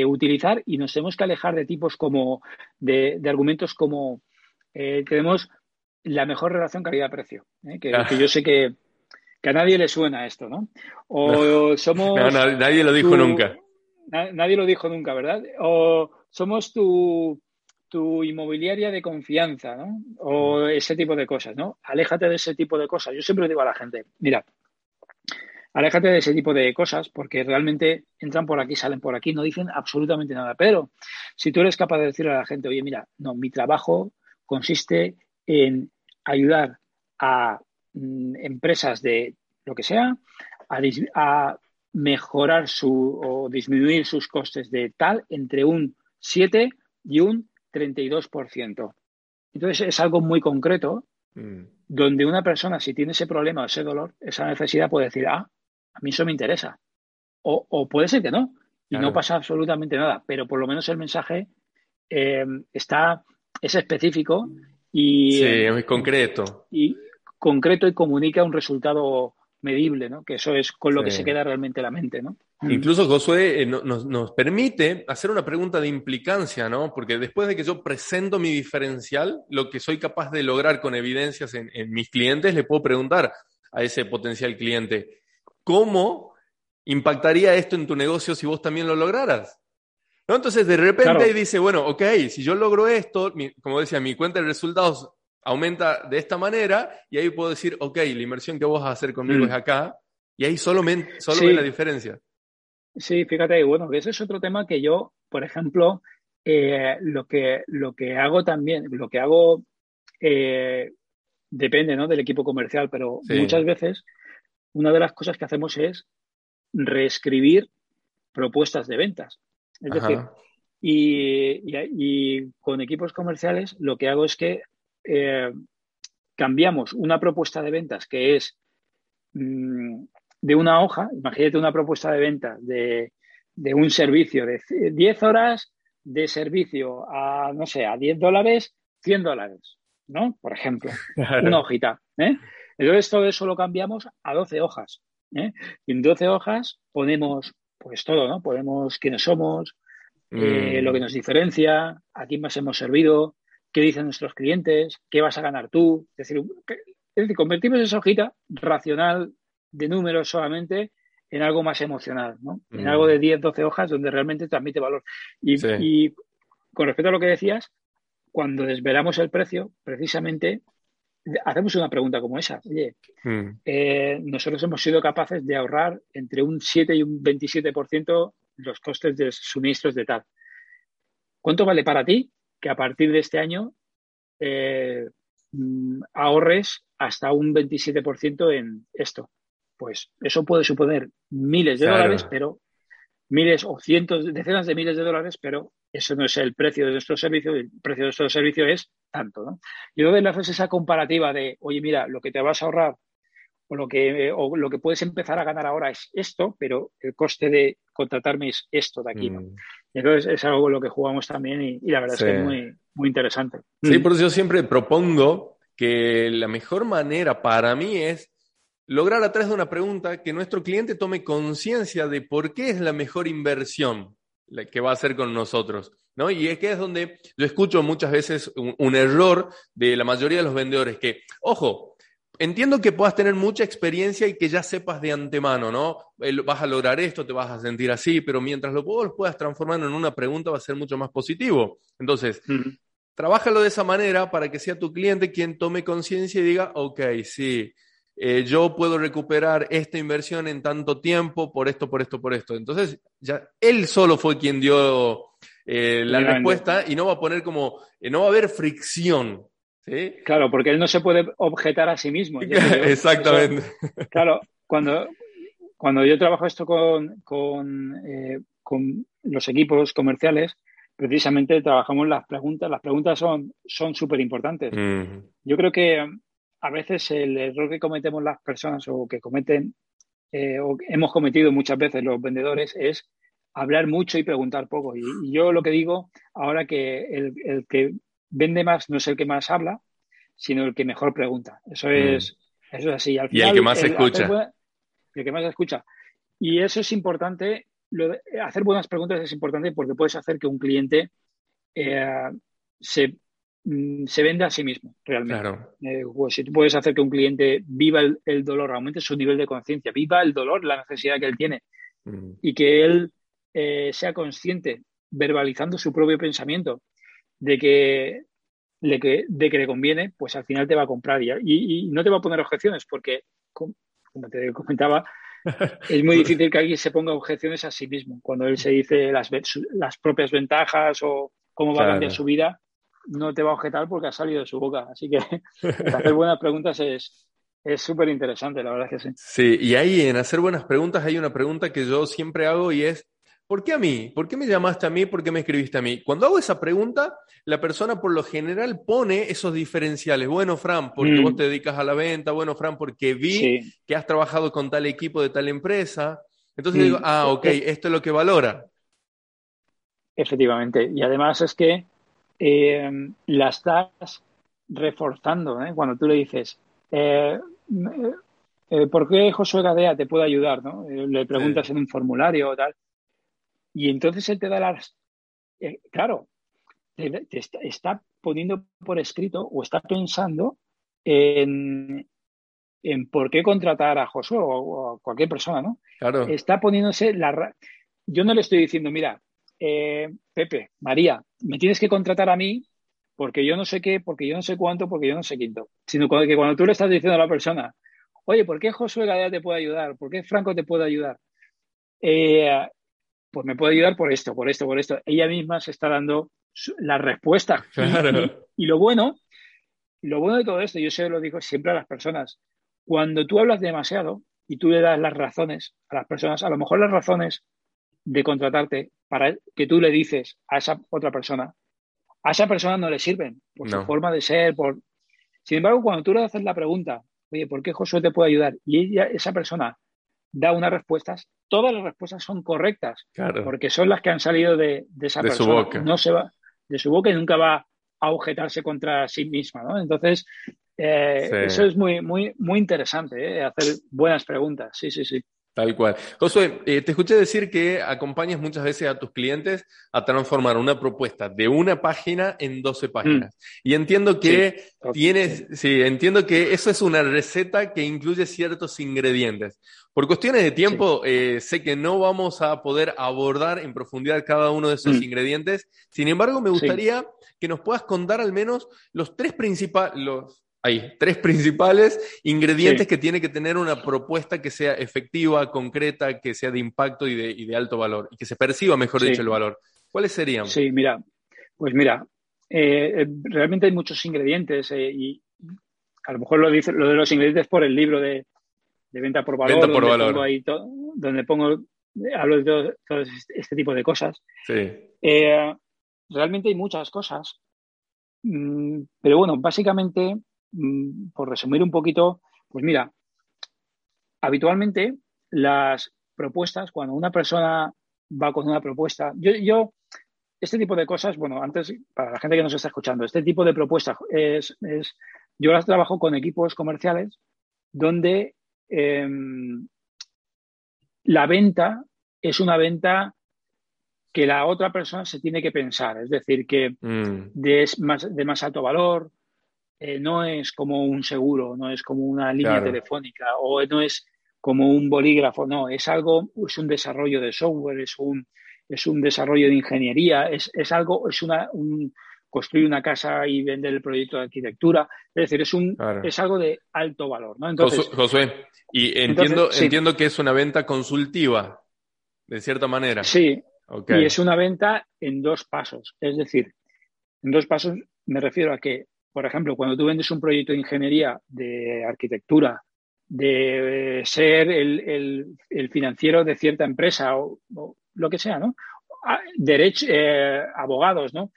utilizar y nos tenemos que alejar de tipos como, de, argumentos como eh, tenemos la mejor relación calidad-precio, ¿eh? que, yo sé que, que a nadie le suena esto, ¿no? O somos... nadie lo dijo nunca. nadie lo dijo nunca, ¿verdad? O somos tu, tu inmobiliaria de confianza, ¿no? O ese tipo de cosas, ¿no? Aléjate de ese tipo de cosas. Yo siempre digo a la gente, mira, aléjate de ese tipo de cosas porque realmente entran por aquí, salen por aquí, no dicen absolutamente nada. Pero si tú eres capaz de decirle a la gente, oye, mira, no, mi trabajo consiste en ayudar a Mm, empresas de lo que sea a, mejorar su o disminuir sus costes de tal entre un 7 y un 32%. Entonces es algo muy concreto mm. donde una persona si tiene ese problema o ese dolor, esa necesidad puede decir, ah, a mí eso me interesa. O, puede ser que no, y no pasa absolutamente nada, pero por lo menos el mensaje eh, está, es específico y... Sí, es muy concreto. Y, concreto y comunica un resultado medible, ¿no? Que eso es con lo que se queda realmente la mente, ¿no? Mm. Incluso Josué eh, nos, permite hacer una pregunta de implicancia, ¿no? Porque después de que yo presento mi diferencial, lo que soy capaz de lograr con evidencias en, mis clientes, le puedo preguntar a ese potencial cliente, ¿cómo impactaría esto en tu negocio si vos también lo lograras? ¿No? Entonces, de repente dice, bueno, ok, si yo logro esto, como decía, mi cuenta de resultados aumenta de esta manera y ahí puedo decir, ok, la inversión que vos vas a hacer conmigo mm. es acá y ahí solo, solo la diferencia. Sí, fíjate, bueno, ese es otro tema que yo, por ejemplo, eh, lo, que, lo que hago también, lo que hago eh, depende ¿no? del equipo comercial, pero muchas veces una de las cosas que hacemos es reescribir propuestas de ventas. Es decir, y, con equipos comerciales lo que hago es que eh, cambiamos una propuesta de ventas que es mm, de una hoja, imagínate una propuesta de venta de, de un servicio de 10 horas de servicio a, no sé, a 10 dólares, 100 dólares, ¿no? Por ejemplo, una hojita. ¿eh? Entonces todo eso lo cambiamos a 12 hojas. ¿eh? Y en 12 hojas ponemos, pues todo, ¿no? Ponemos quiénes somos, eh, lo que mm. nos diferencia, a quién más hemos servido, qué dicen nuestros clientes, qué vas a ganar tú. Es decir, es decir convertimos esa hojita racional de números solamente en algo más emocional, ¿no? En algo de 10, 12 hojas donde realmente transmite valor. Y, con respecto a lo que decías, cuando desvelamos el precio, precisamente hacemos una pregunta como esa. Oye, mm. eh, nosotros hemos sido capaces de ahorrar entre un 7 y un 27% los costes de suministros de tal. ¿Cuánto vale para ti que a partir de este año eh, mm, ahorres hasta un 27% en esto? pues eso puede suponer miles de dólares, pero miles o cientos, decenas de miles de dólares, pero eso no es el precio de nuestro servicio, el precio de nuestro servicio es tanto, ¿no? Y luego le haces esa comparativa de, oye, mira, lo que te vas a ahorrar o lo que, o lo que puedes empezar a ganar ahora es esto, pero el coste de contratarme es esto de aquí, ¿no? Mm. entonces es algo con lo que jugamos también y, la verdad es que es muy, muy interesante. Sí, por eso yo siempre propongo que la mejor manera para mí es lograr a través de una pregunta que nuestro cliente tome conciencia de por qué es la mejor inversión que va a hacer con nosotros. ¿no? Y es que es donde yo escucho muchas veces un, error de la mayoría de los vendedores, que, ojo, entiendo que puedas tener mucha experiencia y que ya sepas de antemano, ¿no? Vas a lograr esto, te vas a sentir así, pero mientras lo puedas transformar en una pregunta va a ser mucho más positivo. Entonces, trabájalo de esa manera para que sea tu cliente quien tome conciencia y diga, ok, sí, eh, yo puedo recuperar esta inversión en tanto tiempo por esto, por esto, por esto. Entonces, ya él solo fue quien dio eh, la respuesta y no va a poner como, eh, no va a haber fricción. ¿sí? Claro, porque él no se puede objetar a sí mismo. Exactamente. claro, cuando, cuando yo trabajo esto con, con, con los equipos comerciales, precisamente trabajamos las preguntas. Las preguntas son súper importantes. Yo creo que a veces el error que cometemos las personas o que cometen eh, o hemos cometido muchas veces los vendedores es hablar mucho y preguntar poco. Y, yo lo que digo ahora que el, que vende más no es el que más habla, sino el que mejor pregunta. Eso mm. es, eso es así. y el que más escucha. el que más escucha. Y eso es importante. hacer buenas preguntas es importante porque puedes hacer que un cliente eh, se se vende a sí mismo, realmente. Eh, pues, si tú puedes hacer que un cliente viva el, dolor, aumente su nivel de conciencia, viva el dolor, la necesidad que él tiene mm. y que él eh, sea consciente, verbalizando su propio pensamiento, de que, de que, de que le conviene, pues al final te va a comprar y, y, no te va a poner objeciones porque, como te comentaba, es muy difícil que alguien se ponga objeciones a sí mismo cuando él se dice las, las propias ventajas o cómo va a cambiar su vida no te va a objetar porque ha salido de su boca. Así que hacer buenas preguntas es es súper interesante, la verdad es que sí. Sí, y ahí en hacer buenas preguntas hay una pregunta que yo siempre hago y es, ¿por qué a mí? ¿Por qué me llamaste a mí? ¿Por qué me escribiste a mí? Cuando hago esa pregunta, la persona por lo general pone esos diferenciales. Bueno, Fran, porque mm. vos te dedicas a la venta. Bueno, Fran, porque vi que has trabajado con tal equipo de tal empresa. Entonces digo, ah, ok, esto es lo que valora. Efectivamente. Y además es que eh, la estás reforzando. ¿eh? Cuando tú le dices, eh, ¿por qué Josué Gadea te puede ayudar? ¿no? Le preguntas en un formulario o tal. Y entonces él te da las. claro, te, está, poniendo por escrito o está pensando en, en por qué contratar a Josué o, a cualquier persona, ¿no? Claro. Está poniéndose la. Yo no le estoy diciendo, mira, eh, Pepe, María, me tienes que contratar a mí porque yo no sé qué, porque yo no sé cuánto, porque yo no sé quinto. Sino que cuando tú le estás diciendo a la persona, oye, ¿por qué Josué Gadea te puede ayudar? ¿Por qué Franco te puede ayudar? Eh, pues me puede ayudar por esto, por esto, por esto. Ella misma se está dando la respuesta. Y, lo bueno, lo bueno de todo esto, yo se lo digo siempre a las personas, cuando tú hablas demasiado y tú le das las razones a las personas, a lo mejor las razones de contratarte para que tú le dices a esa otra persona, a esa persona no le sirven por su forma de ser, por... Sin embargo, cuando tú le haces la pregunta, oye, ¿por qué Josué te puede ayudar? Y esa persona da unas respuestas, todas las respuestas son correctas, porque son las que han salido de, esa persona. Su boca. No se va de su boca y nunca va a objetarse contra sí misma, ¿no? Entonces, eh, eso es muy, muy, muy interesante, ¿eh? hacer buenas preguntas. Sí, sí, sí. Tal cual. Josué, eh, te escuché decir que acompañas muchas veces a tus clientes a transformar una propuesta de una página en 12 páginas. Mm. Y entiendo que tienes, sí, entiendo que eso es una receta que incluye ciertos ingredientes. Por cuestiones de tiempo, eh, sé que no vamos a poder abordar en profundidad cada uno de esos mm. ingredientes. Sin embargo, me gustaría que nos puedas contar al menos los tres principales, los hay tres principales ingredientes que tiene que tener una propuesta que sea efectiva, concreta, que sea de impacto y de, alto valor, y que se perciba, mejor dicho, el valor. ¿Cuáles serían? Sí, mira, pues mira, eh, eh, realmente hay muchos ingredientes eh, y a lo mejor lo, dice, lo de los ingredientes por el libro de, venta por valor, venta por donde, valor. Pongo ahí donde pongo, hablo de todo, todo, este tipo de cosas. Sí. realmente hay muchas cosas, mm, pero bueno, básicamente por resumir un poquito, pues mira, habitualmente las propuestas, cuando una persona va con una propuesta, yo, este tipo de cosas, bueno, antes, para la gente que nos está escuchando, este tipo de propuestas es, es yo las trabajo con equipos comerciales donde em, la venta es una venta que la otra persona se tiene que pensar, es decir, que mm. de, más, de más alto valor, eh, no es como un seguro, no es como una línea telefónica o no es como un bolígrafo, no, es algo, es un desarrollo de software, es un, es un desarrollo de ingeniería, es, algo, es una, construir una casa y vender el proyecto de arquitectura, es decir, es un, es algo de alto valor, ¿no? Entonces, Josué, y entiendo, entiendo que es una venta consultiva, de cierta manera. Sí, y es una venta en dos pasos, es decir, en dos pasos me refiero a que por ejemplo, cuando tú vendes un proyecto de ingeniería, de arquitectura, de ser el, financiero de cierta empresa o, lo que sea, ¿no? Derecho, eh, abogados, ¿no?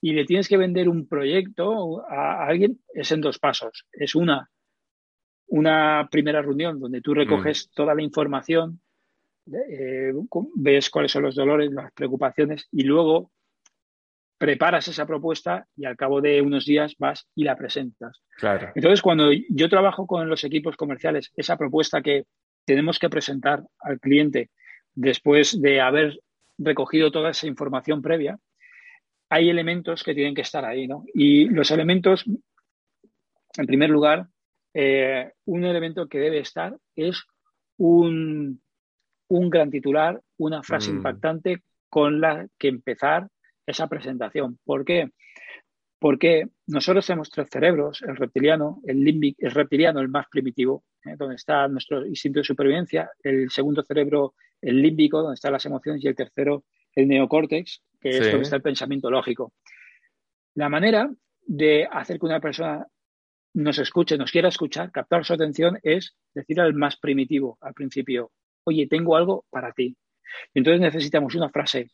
Y le tienes que vender un proyecto a, alguien, es en dos pasos. Es una, una primera reunión donde tú recoges mm. toda la información, eh, ves cuáles son los dolores, las preocupaciones y luego preparas esa propuesta y al cabo de unos días vas y la presentas. Claro. Entonces, cuando yo trabajo con los equipos comerciales, esa propuesta que tenemos que presentar al cliente después de haber recogido toda esa información previa, hay elementos que tienen que estar ahí, ¿no? Y los elementos, en primer lugar, eh, un elemento que debe estar es un, gran titular, una frase mm. impactante con la que empezar esa presentación. ¿Por qué? Porque nosotros tenemos tres cerebros, el reptiliano, el límbico, el reptiliano, el más primitivo, ¿eh? donde está nuestro instinto de supervivencia, el segundo cerebro, el límbico, donde están las emociones, y el tercero, el neocórtex, que es donde está el pensamiento lógico. La manera de hacer que una persona nos escuche, nos quiera escuchar, captar su atención, es decir al más primitivo, al principio, oye, tengo algo para ti. Entonces necesitamos una frase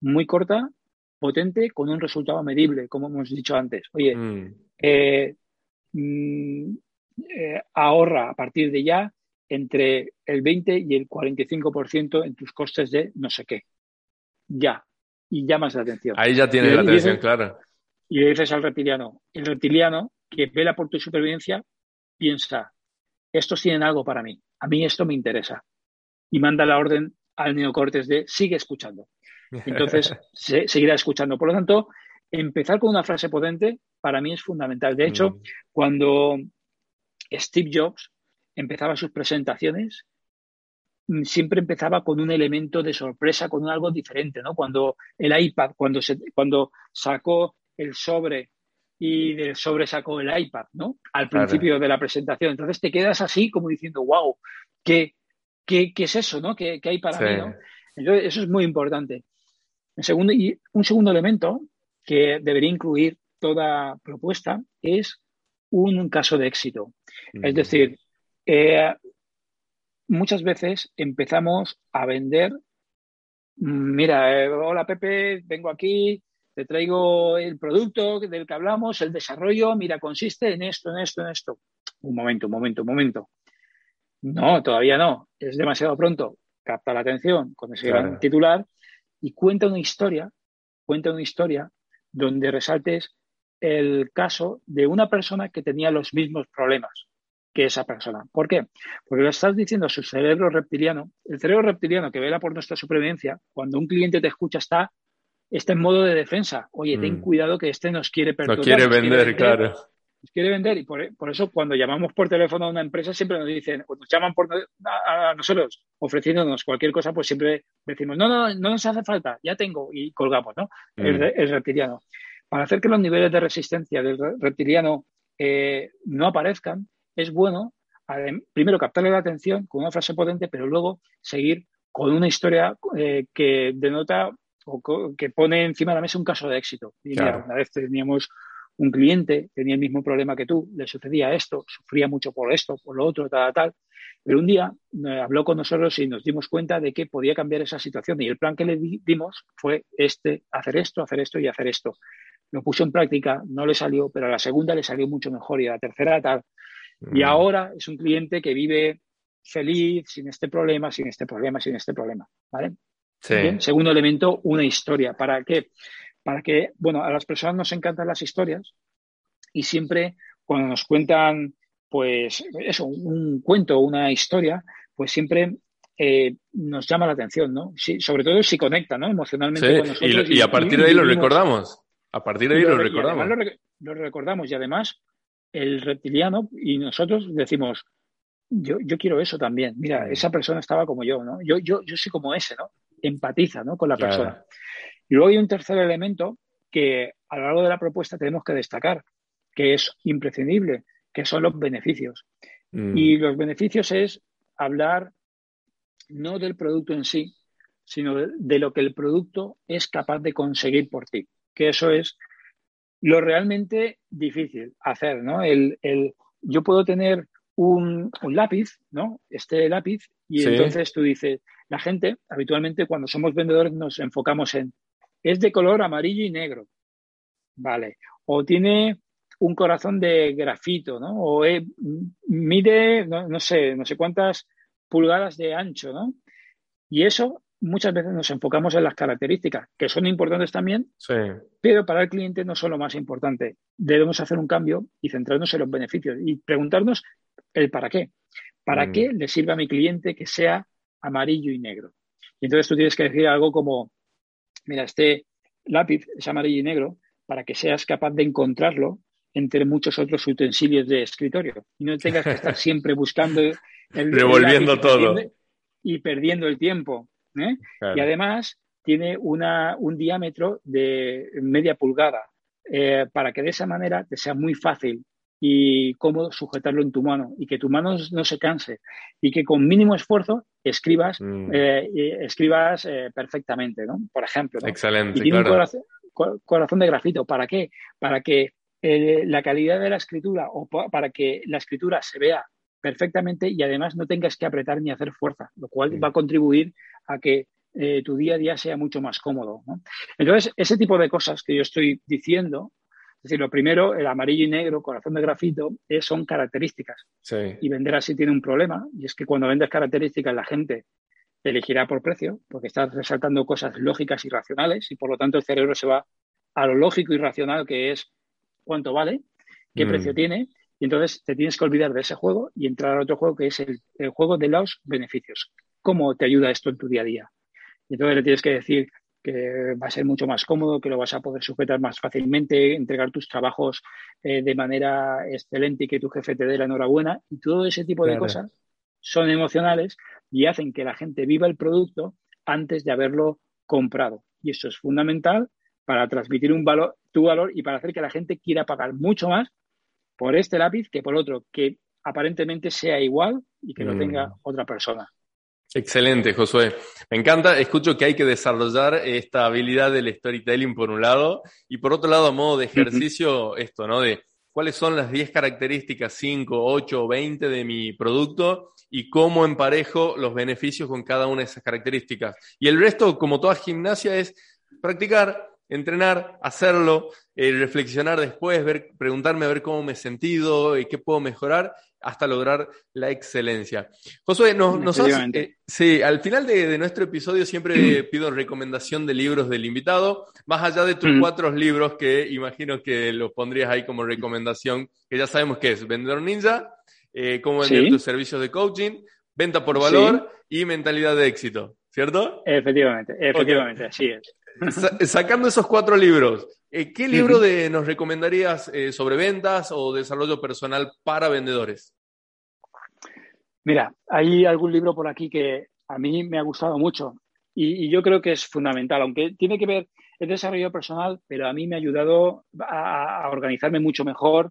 muy corta, potente con un resultado medible, como hemos dicho antes. Oye, mm. Eh, mm, eh, ahorra a partir de ya entre el 20 y el 45% en tus costes de no sé qué. Ya. Y llamas la atención. Ahí ya tienes la atención, claro. Y le dices al reptiliano, el reptiliano que vela por tu supervivencia, piensa, estos tienen algo para mí, a mí esto me interesa. Y manda la orden al neocortes de sigue escuchando. Entonces, se, seguirá escuchando. Por lo tanto, empezar con una frase potente para mí es fundamental. De hecho, mm. cuando Steve Jobs empezaba sus presentaciones, mm, siempre empezaba con un elemento de sorpresa, con algo diferente, ¿no? Cuando el iPad, cuando, se, cuando sacó el sobre y del sobre sacó el iPad, ¿no? Al principio de la presentación. Entonces te quedas así como diciendo, wow, ¿qué, qué, qué es eso, ¿no? ¿Qué, hay para mí, ¿no? Entonces, eso es muy importante segundo, y un segundo elemento que debería incluir toda propuesta es un caso de éxito. Es decir, eh, muchas veces empezamos a vender, mira, eh, hola Pepe, vengo aquí, te traigo el producto del que hablamos, el desarrollo, mira, consiste en esto, en esto, en esto. un momento, un momento, un momento. No, todavía no. Es demasiado pronto. Capta la atención con ese gran titular y cuenta una historia, cuenta una historia donde resaltes el caso de una persona que tenía los mismos problemas que esa persona. ¿Por qué? Porque lo estás diciendo a su cerebro reptiliano. El cerebro reptiliano que vela por nuestra supervivencia, cuando un cliente te escucha, está, está en modo de defensa. Oye, ten mm. cuidado que este nos quiere perturbar. No quiere vender, claro. Nos quiere vender y por, eso cuando llamamos por teléfono a una empresa siempre nos dicen, o nos llaman por, a, nosotros ofreciéndonos cualquier cosa, pues siempre decimos, no, no, no nos hace falta, ya tengo y colgamos, ¿no? El, mm. reptiliano. Para hacer que los niveles de resistencia del reptiliano eh, no aparezcan, es bueno primero captarle la atención con una frase potente, pero luego seguir con una historia eh, que denota o que pone encima de la mesa un caso de éxito. Y mira, una vez teníamos un cliente, tenía el mismo problema que tú, le sucedía esto, sufría mucho por esto, por lo otro, tal, tal. Pero un día eh, habló con nosotros y nos dimos cuenta de que podía cambiar esa situación. Y el plan que le dimos fue este, hacer esto, hacer esto y hacer esto. Lo puso en práctica, no le salió, pero a la segunda le salió mucho mejor y a la tercera tal. Y mm. ahora es un cliente que vive feliz, sin este problema, sin este problema, sin este problema. ¿Vale? Segundo elemento, una historia. ¿Para qué? Para que, bueno, a las personas nos encantan las historias y siempre cuando nos cuentan, pues, eso, un cuento, una historia, pues siempre eh, nos llama la atención, ¿no? sobre todo si conecta, ¿no? Emocionalmente con nosotros. Y, a partir de ahí lo recordamos. A partir de ahí lo, recordamos. lo, recordamos y además el reptiliano y nosotros decimos, yo, yo quiero eso también. Mira, mm. esa persona estaba como yo, ¿no? Yo, yo, yo soy como ese, ¿no? Empatiza, ¿no? Con la persona. Y luego hay un tercer elemento que a lo largo de la propuesta tenemos que destacar, que es imprescindible, que son los beneficios. Mm. Y los beneficios es hablar no del producto en sí, sino de, lo que el producto es capaz de conseguir por ti. Que eso es lo realmente difícil hacer, ¿no? El, el yo puedo tener un, un, lápiz, ¿no? Este lápiz, y entonces tú dices, la gente, habitualmente cuando somos vendedores nos enfocamos en, es de color amarillo y negro, ¿vale? O tiene un corazón de grafito, ¿no? O mide, no, no sé, no sé cuántas pulgadas de ancho, ¿no? Y eso muchas veces nos enfocamos en las características, que son importantes también, pero para el cliente no son lo más importante. Debemos hacer un cambio y centrarnos en los beneficios y preguntarnos el para qué. ¿Para mm. qué le sirve a mi cliente que sea amarillo y negro? Y entonces tú tienes que decir algo como, mira, este lápiz es amarillo y negro para que seas capaz de encontrarlo entre muchos otros utensilios de escritorio. Y no tengas que estar siempre buscando el, revolviendo todo. y perdiendo el tiempo ¿eh? Y además tiene una, un diámetro de media pulgada. Eh, para que de esa manera te sea muy fácil y cómodo sujetarlo en tu mano y que tu mano no se canse y que con mínimo esfuerzo escribas, mm. eh, escribas perfectamente, ¿no? Por ejemplo. Excelente. Y tiene un corazón, de grafito. ¿Para qué? Para que la calidad de la escritura o para que la escritura se vea perfectamente y además no tengas que apretar ni hacer fuerza, lo cual va a contribuir a que eh, tu día a día sea mucho más cómodo. Entonces, ese tipo de cosas que yo estoy diciendo, es decir, lo primero, el amarillo y negro, corazón de grafito, son características. Y vender así tiene un problema, y es que cuando vendes características la gente elegirá por precio, porque estás resaltando cosas lógicas y racionales, y por lo tanto el cerebro se va a lo lógico y racional, que es cuánto vale, qué mm. precio tiene, y entonces te tienes que olvidar de ese juego y entrar a otro juego que es el, juego de los beneficios. ¿Cómo te ayuda esto en tu día a día? Y entonces le tienes que decir que va a ser mucho más cómodo, que lo vas a poder sujetar más fácilmente, entregar tus trabajos eh, de manera excelente y que tu jefe te dé la enhorabuena. Y todo ese tipo de cosas son emocionales y hacen que la gente viva el producto antes de haberlo comprado. Y eso es fundamental para transmitir un valor, tu valor y para hacer que la gente quiera pagar mucho más por este lápiz que por otro, que aparentemente sea igual y que lo mm. tenga otra persona. Excelente, Josué. Me encanta. Escucho que hay que desarrollar esta habilidad del storytelling por un lado y por otro lado, a modo de ejercicio, esto, ¿no? De cuáles son las 10 características, 5, 8 o 20 de mi producto y cómo emparejo los beneficios con cada una de esas características. Y el resto, como toda gimnasia, es practicar entrenar, hacerlo, eh, reflexionar después, ver, preguntarme a ver cómo me he sentido y qué puedo mejorar hasta lograr la excelencia. Josué, nos, nos eh, sí, al final de, nuestro episodio siempre pido recomendación de libros del invitado, más allá de tus cuatro libros que imagino que los pondrías ahí como recomendación, que ya sabemos que es Vendedor Ninja, eh, cómo vender tus servicios de coaching, venta por valor y mentalidad de éxito, ¿cierto? Efectivamente, efectivamente, así es. Sacando esos cuatro libros, eh, ¿qué libro de, nos recomendarías eh, sobre ventas o desarrollo personal para vendedores? Mira, hay algún libro por aquí que a mí me ha gustado mucho y, yo creo que es fundamental, aunque tiene que ver, el desarrollo personal, pero a mí me ha ayudado a, organizarme mucho mejor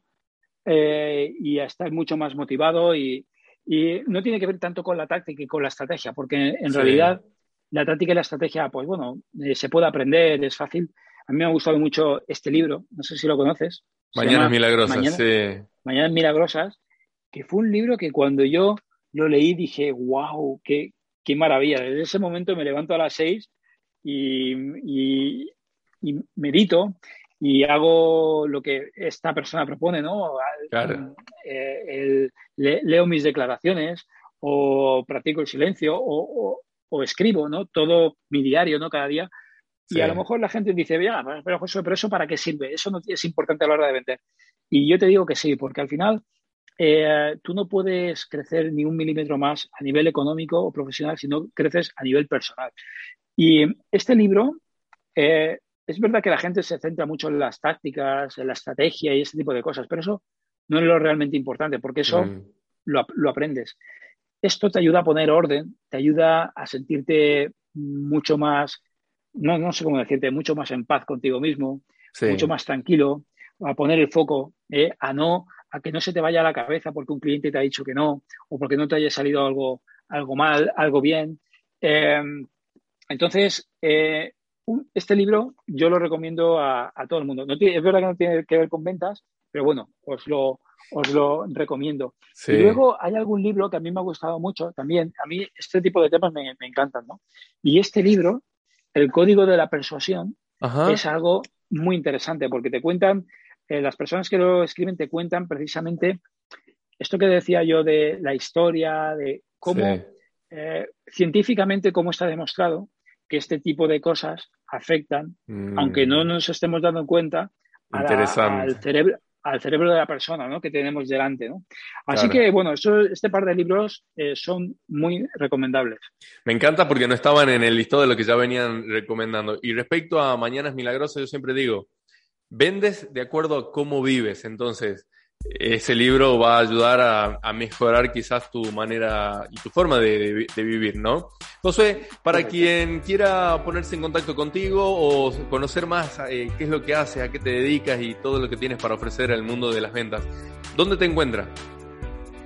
eh, y a estar mucho más motivado y, no tiene que ver tanto con la táctica y con la estrategia, porque en realidad la táctica y la estrategia, pues bueno, eh, se puede aprender, es fácil. A mí me ha gustado mucho este libro, no sé si lo conoces. Mañanas Milagrosas, sí. Mañanas Milagrosas, que fue un libro que cuando yo lo leí dije, wow, qué, qué maravilla. Desde ese momento me levanto a las seis y, y, medito y hago lo que esta persona propone, ¿no? Claro. Eh, leo mis declaraciones o practico el silencio o, o escribo, ¿no? Todo mi diario, ¿no? Cada día. Y a lo mejor la gente dice, ya, pero, pero eso para qué sirve? Eso no es importante a la hora de vender. Y yo te digo que sí, porque al final eh, tú no puedes crecer ni un milímetro más a nivel económico o profesional si no creces a nivel personal. Y este libro, eh, es verdad que la gente se centra mucho en las tácticas, en la estrategia y ese tipo de cosas, pero eso no es lo realmente importante, porque eso mm. lo, lo, aprendes. Esto te ayuda a poner orden, te ayuda a sentirte mucho más, no, no sé cómo decirte, mucho más en paz contigo mismo, mucho más tranquilo, a poner el foco, eh, a no, a que no se te vaya a la cabeza porque un cliente te ha dicho que no, o porque no te haya salido algo, algo mal, algo bien. Em, entonces, eh, este libro yo lo recomiendo a, todo el mundo. No es verdad que no tiene que ver con ventas, pero bueno, os lo, os lo recomiendo. Y luego hay algún libro que a mí me ha gustado mucho también. A mí este tipo de temas me, encantan, ¿no? Y este libro, El Código de la Persuasión, es algo muy interesante porque te cuentan, eh, las personas que lo escriben te cuentan precisamente esto que decía yo de la historia, de cómo eh, científicamente cómo está demostrado que este tipo de cosas afectan, mm. aunque no nos estemos dando cuenta, al cerebro, al cerebro de la persona ¿no? que tenemos delante. ¿no? Así que, bueno, este par de libros eh, son muy recomendables. Me encanta porque no estaban en el listado de lo que ya venían recomendando. Y respecto a Mañanas Milagrosas, yo siempre digo, vendes de acuerdo a cómo vives. Entonces, ese libro va a ayudar a, mejorar quizás tu manera y tu forma de, vivir, ¿no? José, para quien quiera ponerse en contacto contigo o conocer más eh, qué es lo que haces, a qué te dedicas y todo lo que tienes para ofrecer al mundo de las ventas, ¿dónde te encuentras?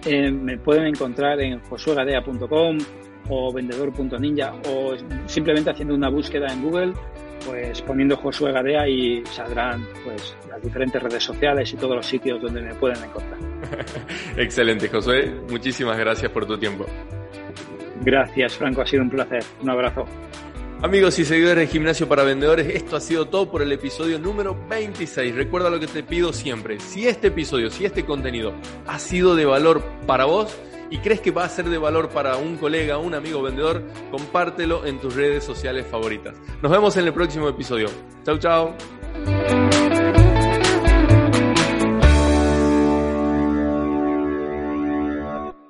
Eh, me pueden encontrar en josuegadea.com o vendedor.ninja o simplemente haciendo una búsqueda en Google pues poniendo Josué Gadea y saldrán pues las diferentes redes sociales y todos los sitios donde me pueden encontrar. Excelente, Josué. Muchísimas gracias por tu tiempo. Gracias, Franco. Ha sido un placer. Un abrazo. Amigos y seguidores de Gimnasio para Vendedores, esto ha sido todo por el episodio número 26. Recuerda lo que te pido siempre. Si este episodio, si este contenido ha sido de valor para vos, y crees que va a ser de valor para un colega, un amigo vendedor, compártelo en tus redes sociales favoritas. Nos vemos en el próximo episodio. Chau, chau.